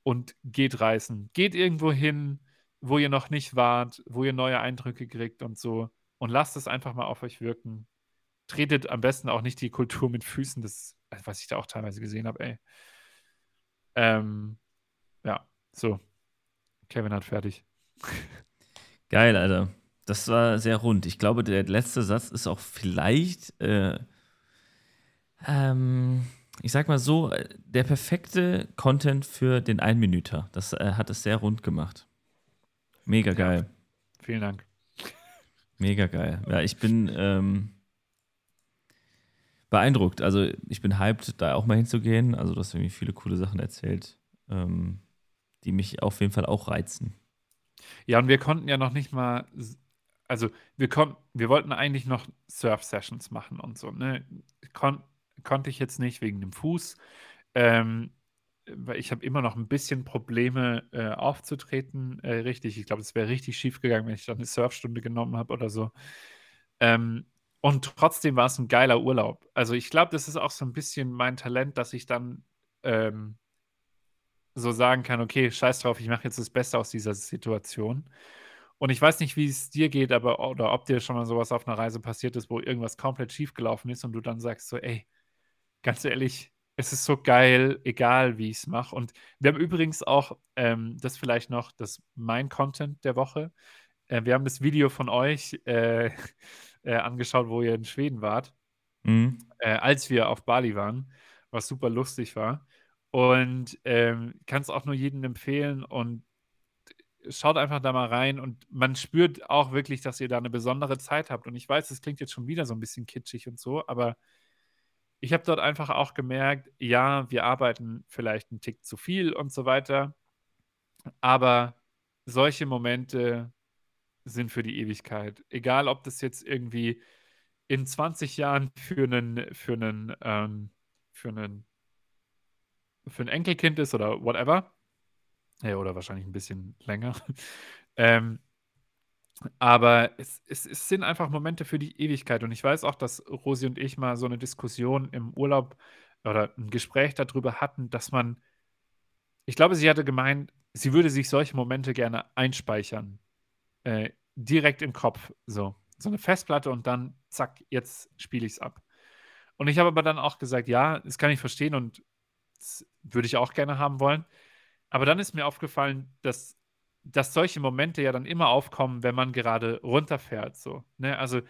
Speaker 2: und geht reisen. Geht irgendwo hin, wo ihr noch nicht wart, wo ihr neue Eindrücke kriegt und so und lasst es einfach mal auf euch wirken. Tretet am besten auch nicht die Kultur mit Füßen, das, was ich da auch teilweise gesehen habe, ey. Ähm, ja, so. Kevin hat fertig.
Speaker 1: Geil, Alter. Das war sehr rund. Ich glaube, der letzte Satz ist auch vielleicht, äh, ähm, ich sag mal so, der perfekte Content für den Einminüter. Das äh, hat es sehr rund gemacht. Mega geil.
Speaker 2: Ja, vielen Dank.
Speaker 1: Mega geil. Ja, ich bin ähm, beeindruckt. Also ich bin hyped, da auch mal hinzugehen. Also du hast irgendwie viele coole Sachen erzählt, ähm, die mich auf jeden Fall auch reizen.
Speaker 2: Ja, und wir konnten ja noch nicht mal also wir, kon wir wollten eigentlich noch Surf-Sessions machen und so. Ne? Kon konnte ich jetzt nicht wegen dem Fuß. Ähm, weil ich habe immer noch ein bisschen Probleme äh, aufzutreten, äh, richtig. Ich glaube, es wäre richtig schief gegangen, wenn ich dann eine Surfstunde genommen habe oder so. Ähm, und trotzdem war es ein geiler Urlaub. Also ich glaube, das ist auch so ein bisschen mein Talent, dass ich dann ähm, so sagen kann, okay, scheiß drauf, ich mache jetzt das Beste aus dieser Situation. Und ich weiß nicht, wie es dir geht, aber oder ob dir schon mal sowas auf einer Reise passiert ist, wo irgendwas komplett schief gelaufen ist und du dann sagst so, ey, ganz ehrlich, es ist so geil, egal wie ich es mache. Und wir haben übrigens auch, ähm, das vielleicht noch, das mein Content der Woche. Äh, wir haben das Video von euch äh, äh, angeschaut, wo ihr in Schweden wart, mhm. Äh, als wir auf Bali waren, was super lustig war. Und ähm, kann es auch nur jedem empfehlen. Und schaut einfach da mal rein und man spürt auch wirklich, dass ihr da eine besondere Zeit habt. Und ich weiß, es klingt jetzt schon wieder so ein bisschen kitschig und so, aber ich habe dort einfach auch gemerkt, ja, wir arbeiten vielleicht einen Tick zu viel und so weiter, aber solche Momente sind für die Ewigkeit. Egal, ob das jetzt irgendwie in 20 Jahren für einen, für einen, ähm, für einen, für ein Enkelkind ist oder whatever. Ja, oder wahrscheinlich ein bisschen länger. ähm, aber es, es, es, sind einfach Momente für die Ewigkeit. Und ich weiß auch, dass Rosi und ich mal so eine Diskussion im Urlaub oder ein Gespräch darüber hatten, dass man, ich glaube, sie hatte gemeint, sie würde sich solche Momente gerne einspeichern. Äh, direkt im Kopf. So. So eine Festplatte und dann, zack, jetzt spiele ich es ab. Und ich habe aber dann auch gesagt, ja, das kann ich verstehen und das würde ich auch gerne haben wollen. Aber dann ist mir aufgefallen, dass, dass solche Momente ja dann immer aufkommen, wenn man gerade runterfährt. So, ne? Also,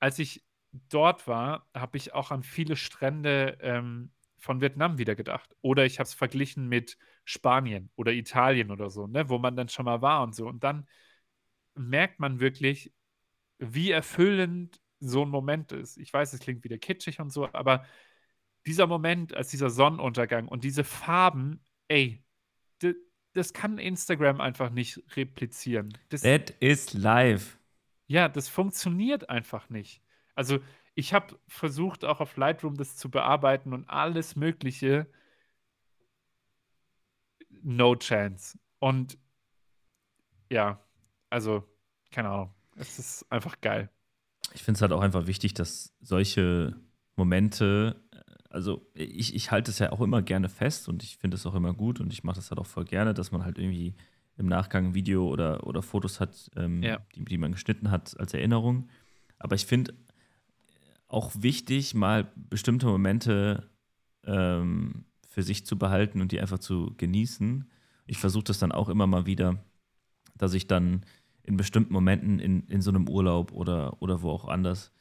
Speaker 2: als ich dort war, habe ich auch an viele Strände ähm, von Vietnam wieder gedacht. Oder ich habe es verglichen mit Spanien oder Italien oder so, ne? wo man dann schon mal war und so. Und dann merkt man wirklich, wie erfüllend so ein Moment ist. Ich weiß, es klingt wieder kitschig und so, aber dieser Moment, als dieser Sonnenuntergang und diese Farben, ey, das kann Instagram einfach nicht replizieren. Das,
Speaker 1: That is live.
Speaker 2: Ja, das funktioniert einfach nicht. Also, ich habe versucht, auch auf Lightroom das zu bearbeiten und alles Mögliche. No chance. Und ja, also, keine Ahnung. Es ist einfach geil.
Speaker 1: Ich finde es halt auch einfach wichtig, dass solche Momente also ich, ich halte es ja auch immer gerne fest und ich finde es auch immer gut und ich mache das halt auch voll gerne, dass man halt irgendwie im Nachgang ein Video oder, oder Fotos hat, ähm, ja. die, die man geschnitten hat als Erinnerung. Aber ich finde auch wichtig, mal bestimmte Momente ähm, für sich zu behalten und die einfach zu genießen. Ich versuche das dann auch immer mal wieder, dass ich dann in bestimmten Momenten in, in so einem Urlaub oder, oder wo auch anders,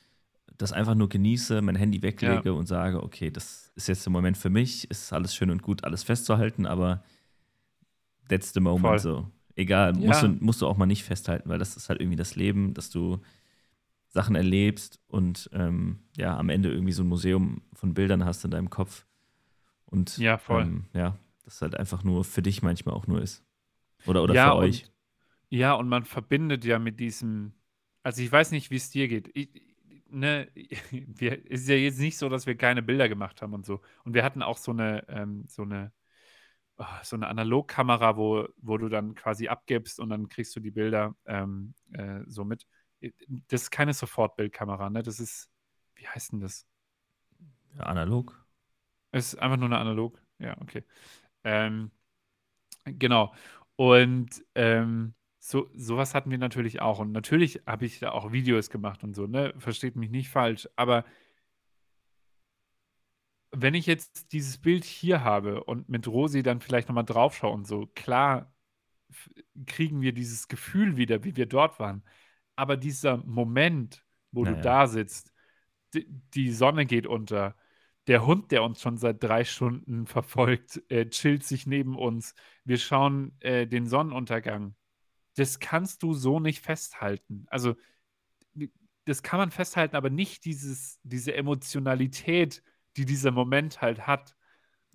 Speaker 1: das einfach nur genieße, mein Handy weglege ja. und sage, okay, das ist jetzt der Moment für mich, ist alles schön und gut, alles festzuhalten, aber that's the moment Voll. so. Egal, ja. musst, du, musst du auch mal nicht festhalten, weil das ist halt irgendwie das Leben, dass du Sachen erlebst und ähm, ja, am Ende irgendwie so ein Museum von Bildern hast in deinem Kopf. Und
Speaker 2: ja, voll.
Speaker 1: Ähm, ja, das halt einfach nur für dich manchmal auch nur ist. Oder, oder ja, für euch.
Speaker 2: Und, ja, und man verbindet ja mit diesem, also ich weiß nicht, wie es dir geht. Ich, ne, wir, es ist ja jetzt nicht so, dass wir keine Bilder gemacht haben und so. Und wir hatten auch so eine, ähm, so eine, oh, so eine Analogkamera, wo, wo du dann quasi abgibst und dann kriegst du die Bilder ähm, äh, so mit. Äh, das ist keine Sofortbildkamera, ne? Das ist, wie heißt denn das?
Speaker 1: Ja, analog.
Speaker 2: Es ist einfach nur eine analog. Ja, okay. Ähm, genau. Und ähm, so, sowas hatten wir natürlich auch. Und natürlich habe ich da auch Videos gemacht und so, ne? Versteht mich nicht falsch. Aber wenn ich jetzt dieses Bild hier habe und mit Rosi dann vielleicht nochmal drauf schaue und so, klar kriegen wir dieses Gefühl wieder, wie wir dort waren. Aber dieser Moment, wo naja. du da sitzt, die Sonne geht unter, der Hund, der uns schon seit drei Stunden verfolgt, äh, chillt sich neben uns. Wir schauen äh, den Sonnenuntergang. Das kannst du so nicht festhalten. Also, das kann man festhalten, aber nicht dieses, diese Emotionalität, die dieser Moment halt hat.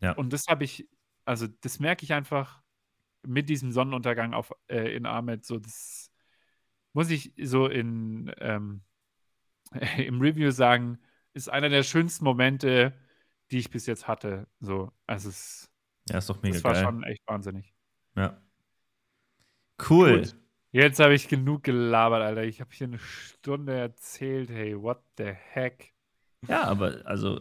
Speaker 2: Ja. Und das habe ich, also das merke ich einfach mit diesem Sonnenuntergang auf, äh, in Ahmed. So, das muss ich so in, ähm, im Review sagen, ist einer der schönsten Momente, die ich bis jetzt hatte. So, also es,
Speaker 1: ja, ist doch mega
Speaker 2: das war geil. schon echt wahnsinnig.
Speaker 1: Ja. Cool. Gut.
Speaker 2: Jetzt habe ich genug gelabert, Alter. Ich habe hier eine Stunde erzählt. Hey, what the heck?
Speaker 1: Ja, aber also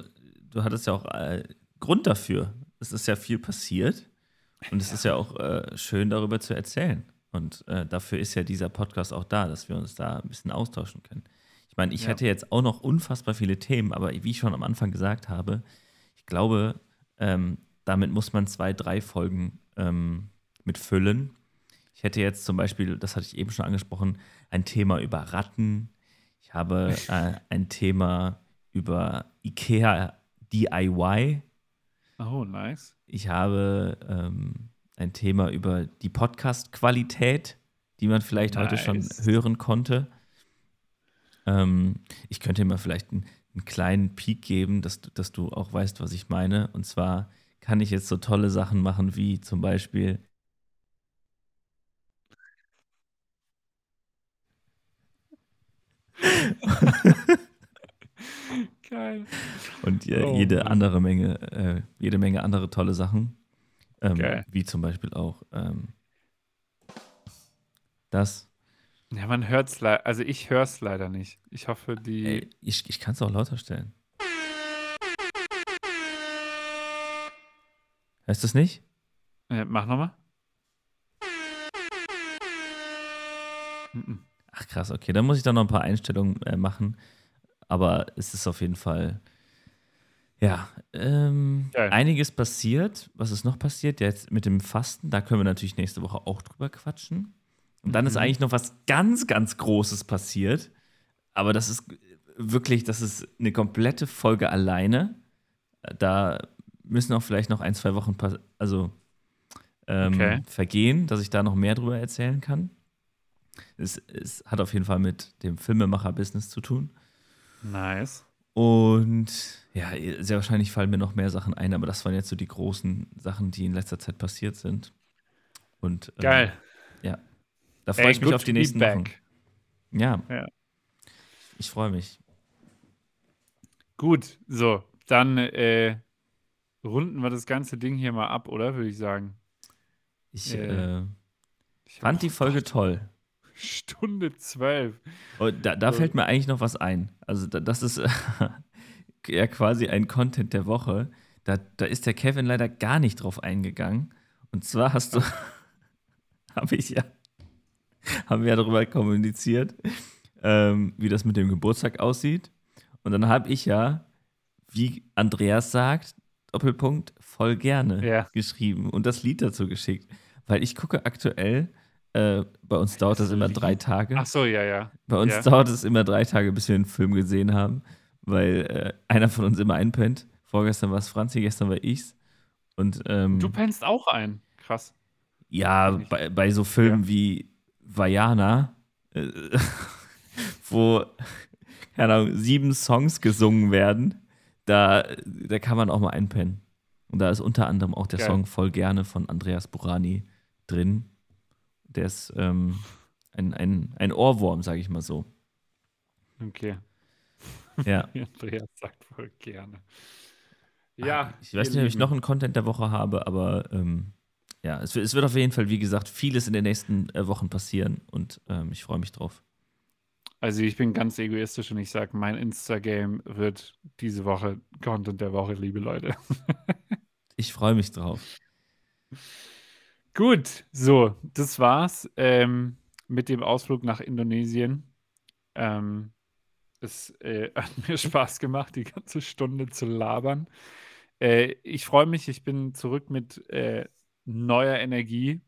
Speaker 1: du hattest ja auch äh, Grund dafür. Es ist ja viel passiert und es ja. ist ja auch äh, schön darüber zu erzählen. Und äh, dafür ist ja dieser Podcast auch da, dass wir uns da ein bisschen austauschen können. Ich meine, ich ja. hätte jetzt auch noch unfassbar viele Themen, aber wie ich schon am Anfang gesagt habe, ich glaube, ähm, damit muss man zwei, drei Folgen ähm, mit füllen. Ich hätte jetzt zum Beispiel, das hatte ich eben schon angesprochen, ein Thema über Ratten. Ich habe äh, ein Thema über IKEA DIY.
Speaker 2: Oh, nice.
Speaker 1: Ich habe ähm, ein Thema über die Podcast-Qualität, die man vielleicht nice. heute schon hören konnte. Ähm, ich könnte dir mal vielleicht einen, einen, kleinen Peak geben, dass, dass du auch weißt, was ich meine. Und zwar kann ich jetzt so tolle Sachen machen wie zum Beispiel
Speaker 2: Geil.
Speaker 1: Und äh, oh, jede Mann. andere Menge, äh, jede Menge andere tolle Sachen. Ähm, wie zum Beispiel auch ähm, das.
Speaker 2: Ja, man hört es leider, also ich höre es leider nicht. Ich hoffe, die. Ey,
Speaker 1: ich ich kann es auch lauter stellen. Hörst du es nicht?
Speaker 2: Äh, mach nochmal.
Speaker 1: Ach krass, okay. Dann muss ich da noch ein paar Einstellungen äh, machen. Aber es ist auf jeden Fall ja, ähm, einiges passiert. Was ist noch passiert? Jetzt mit dem Fasten, da können wir natürlich nächste Woche auch drüber quatschen. Und dann mhm. ist eigentlich noch was ganz, ganz Großes passiert. Aber das ist wirklich, das ist eine komplette Folge alleine. Da müssen auch vielleicht noch ein, zwei Wochen also, ähm, okay. vergehen, dass ich da noch mehr drüber erzählen kann. Es, es hat auf jeden Fall mit dem Filmemacher-Business zu tun.
Speaker 2: Nice.
Speaker 1: Und ja, sehr wahrscheinlich fallen mir noch mehr Sachen ein, aber das waren jetzt so die großen Sachen, die in letzter Zeit passiert sind. Und
Speaker 2: ähm, geil.
Speaker 1: Ja, da freue ich mich auf die nächsten Wochen. Ja. ja. Ich freue mich.
Speaker 2: Gut, so, dann äh, runden wir das ganze Ding hier mal ab, oder? Würde ich sagen.
Speaker 1: Ich, äh, ich fand die Folge toll.
Speaker 2: Stunde zwölf.
Speaker 1: Oh, da, da fällt mir eigentlich noch was ein. Also, da, das ist ja quasi ein Content der Woche. Da, da ist der Kevin leider gar nicht drauf eingegangen. Und zwar hast du, habe ich ja, haben wir ja darüber kommuniziert, ähm, wie das mit dem Geburtstag aussieht. Und dann habe ich ja, wie Andreas sagt, Doppelpunkt, voll gerne ja. geschrieben und das Lied dazu geschickt. Weil ich gucke aktuell Äh, bei uns dauert das immer drei Tage.
Speaker 2: Ach so, ja, ja.
Speaker 1: Bei uns
Speaker 2: ja.
Speaker 1: dauert es immer drei Tage, bis wir den Film gesehen haben, weil äh, einer von uns immer einpennt. Vorgestern war es Franzi, gestern war ich's. Und, ähm,
Speaker 2: du pennst auch ein. Krass.
Speaker 1: Ja, bei, bei so Filmen ja. wie Vajana, äh, wo, keine Ahnung, sieben Songs gesungen werden, da, da kann man auch mal einpennen. Und da ist unter anderem auch der Geil. Song Voll gerne von Andreas Burani drin. Der ist ähm, ein, ein, ein Ohrwurm, sage ich mal so.
Speaker 2: Okay.
Speaker 1: Ja.
Speaker 2: Andreas sagt voll gerne. Ja.
Speaker 1: Ich weiß nicht, ob ich noch einen Content der Woche habe, aber ähm, ja, es, es, wird auf jeden Fall, wie gesagt, vieles in den nächsten äh, Wochen passieren und ähm, ich freue mich drauf.
Speaker 2: Also ich bin ganz egoistisch und ich sage, mein Insta-Game wird diese Woche Content der Woche, liebe Leute.
Speaker 1: ich freue mich drauf.
Speaker 2: Gut, so, das war's ähm, mit dem Ausflug nach Indonesien. Ähm, es äh, hat mir Spaß gemacht, die ganze Stunde zu labern. Äh, ich freue mich, ich bin zurück mit äh, neuer Energie.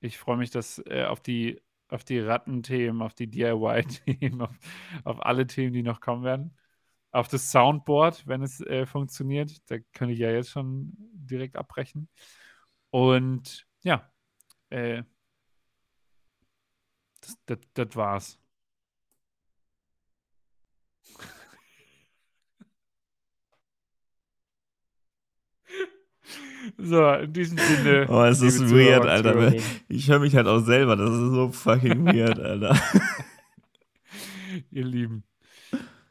Speaker 2: Ich freue mich, dass äh, auf die auf die Rattenthemen, auf die DIY-Themen, auf, auf, alle Themen, die noch kommen werden. Auf das Soundboard, wenn es äh, funktioniert. Da könnte ich ja jetzt schon direkt abbrechen. Und ja, äh, das, das, das war's. So, in diesem Sinne.
Speaker 1: Oh, es ist weird, Alter. Ich höre mich halt auch selber. Das ist so fucking weird, Alter.
Speaker 2: Ihr Lieben.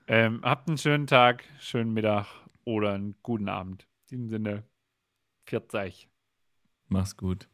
Speaker 2: Ähm, habt einen schönen Tag, schönen Mittag oder einen guten Abend. In diesem Sinne, 40.
Speaker 1: Mach's gut.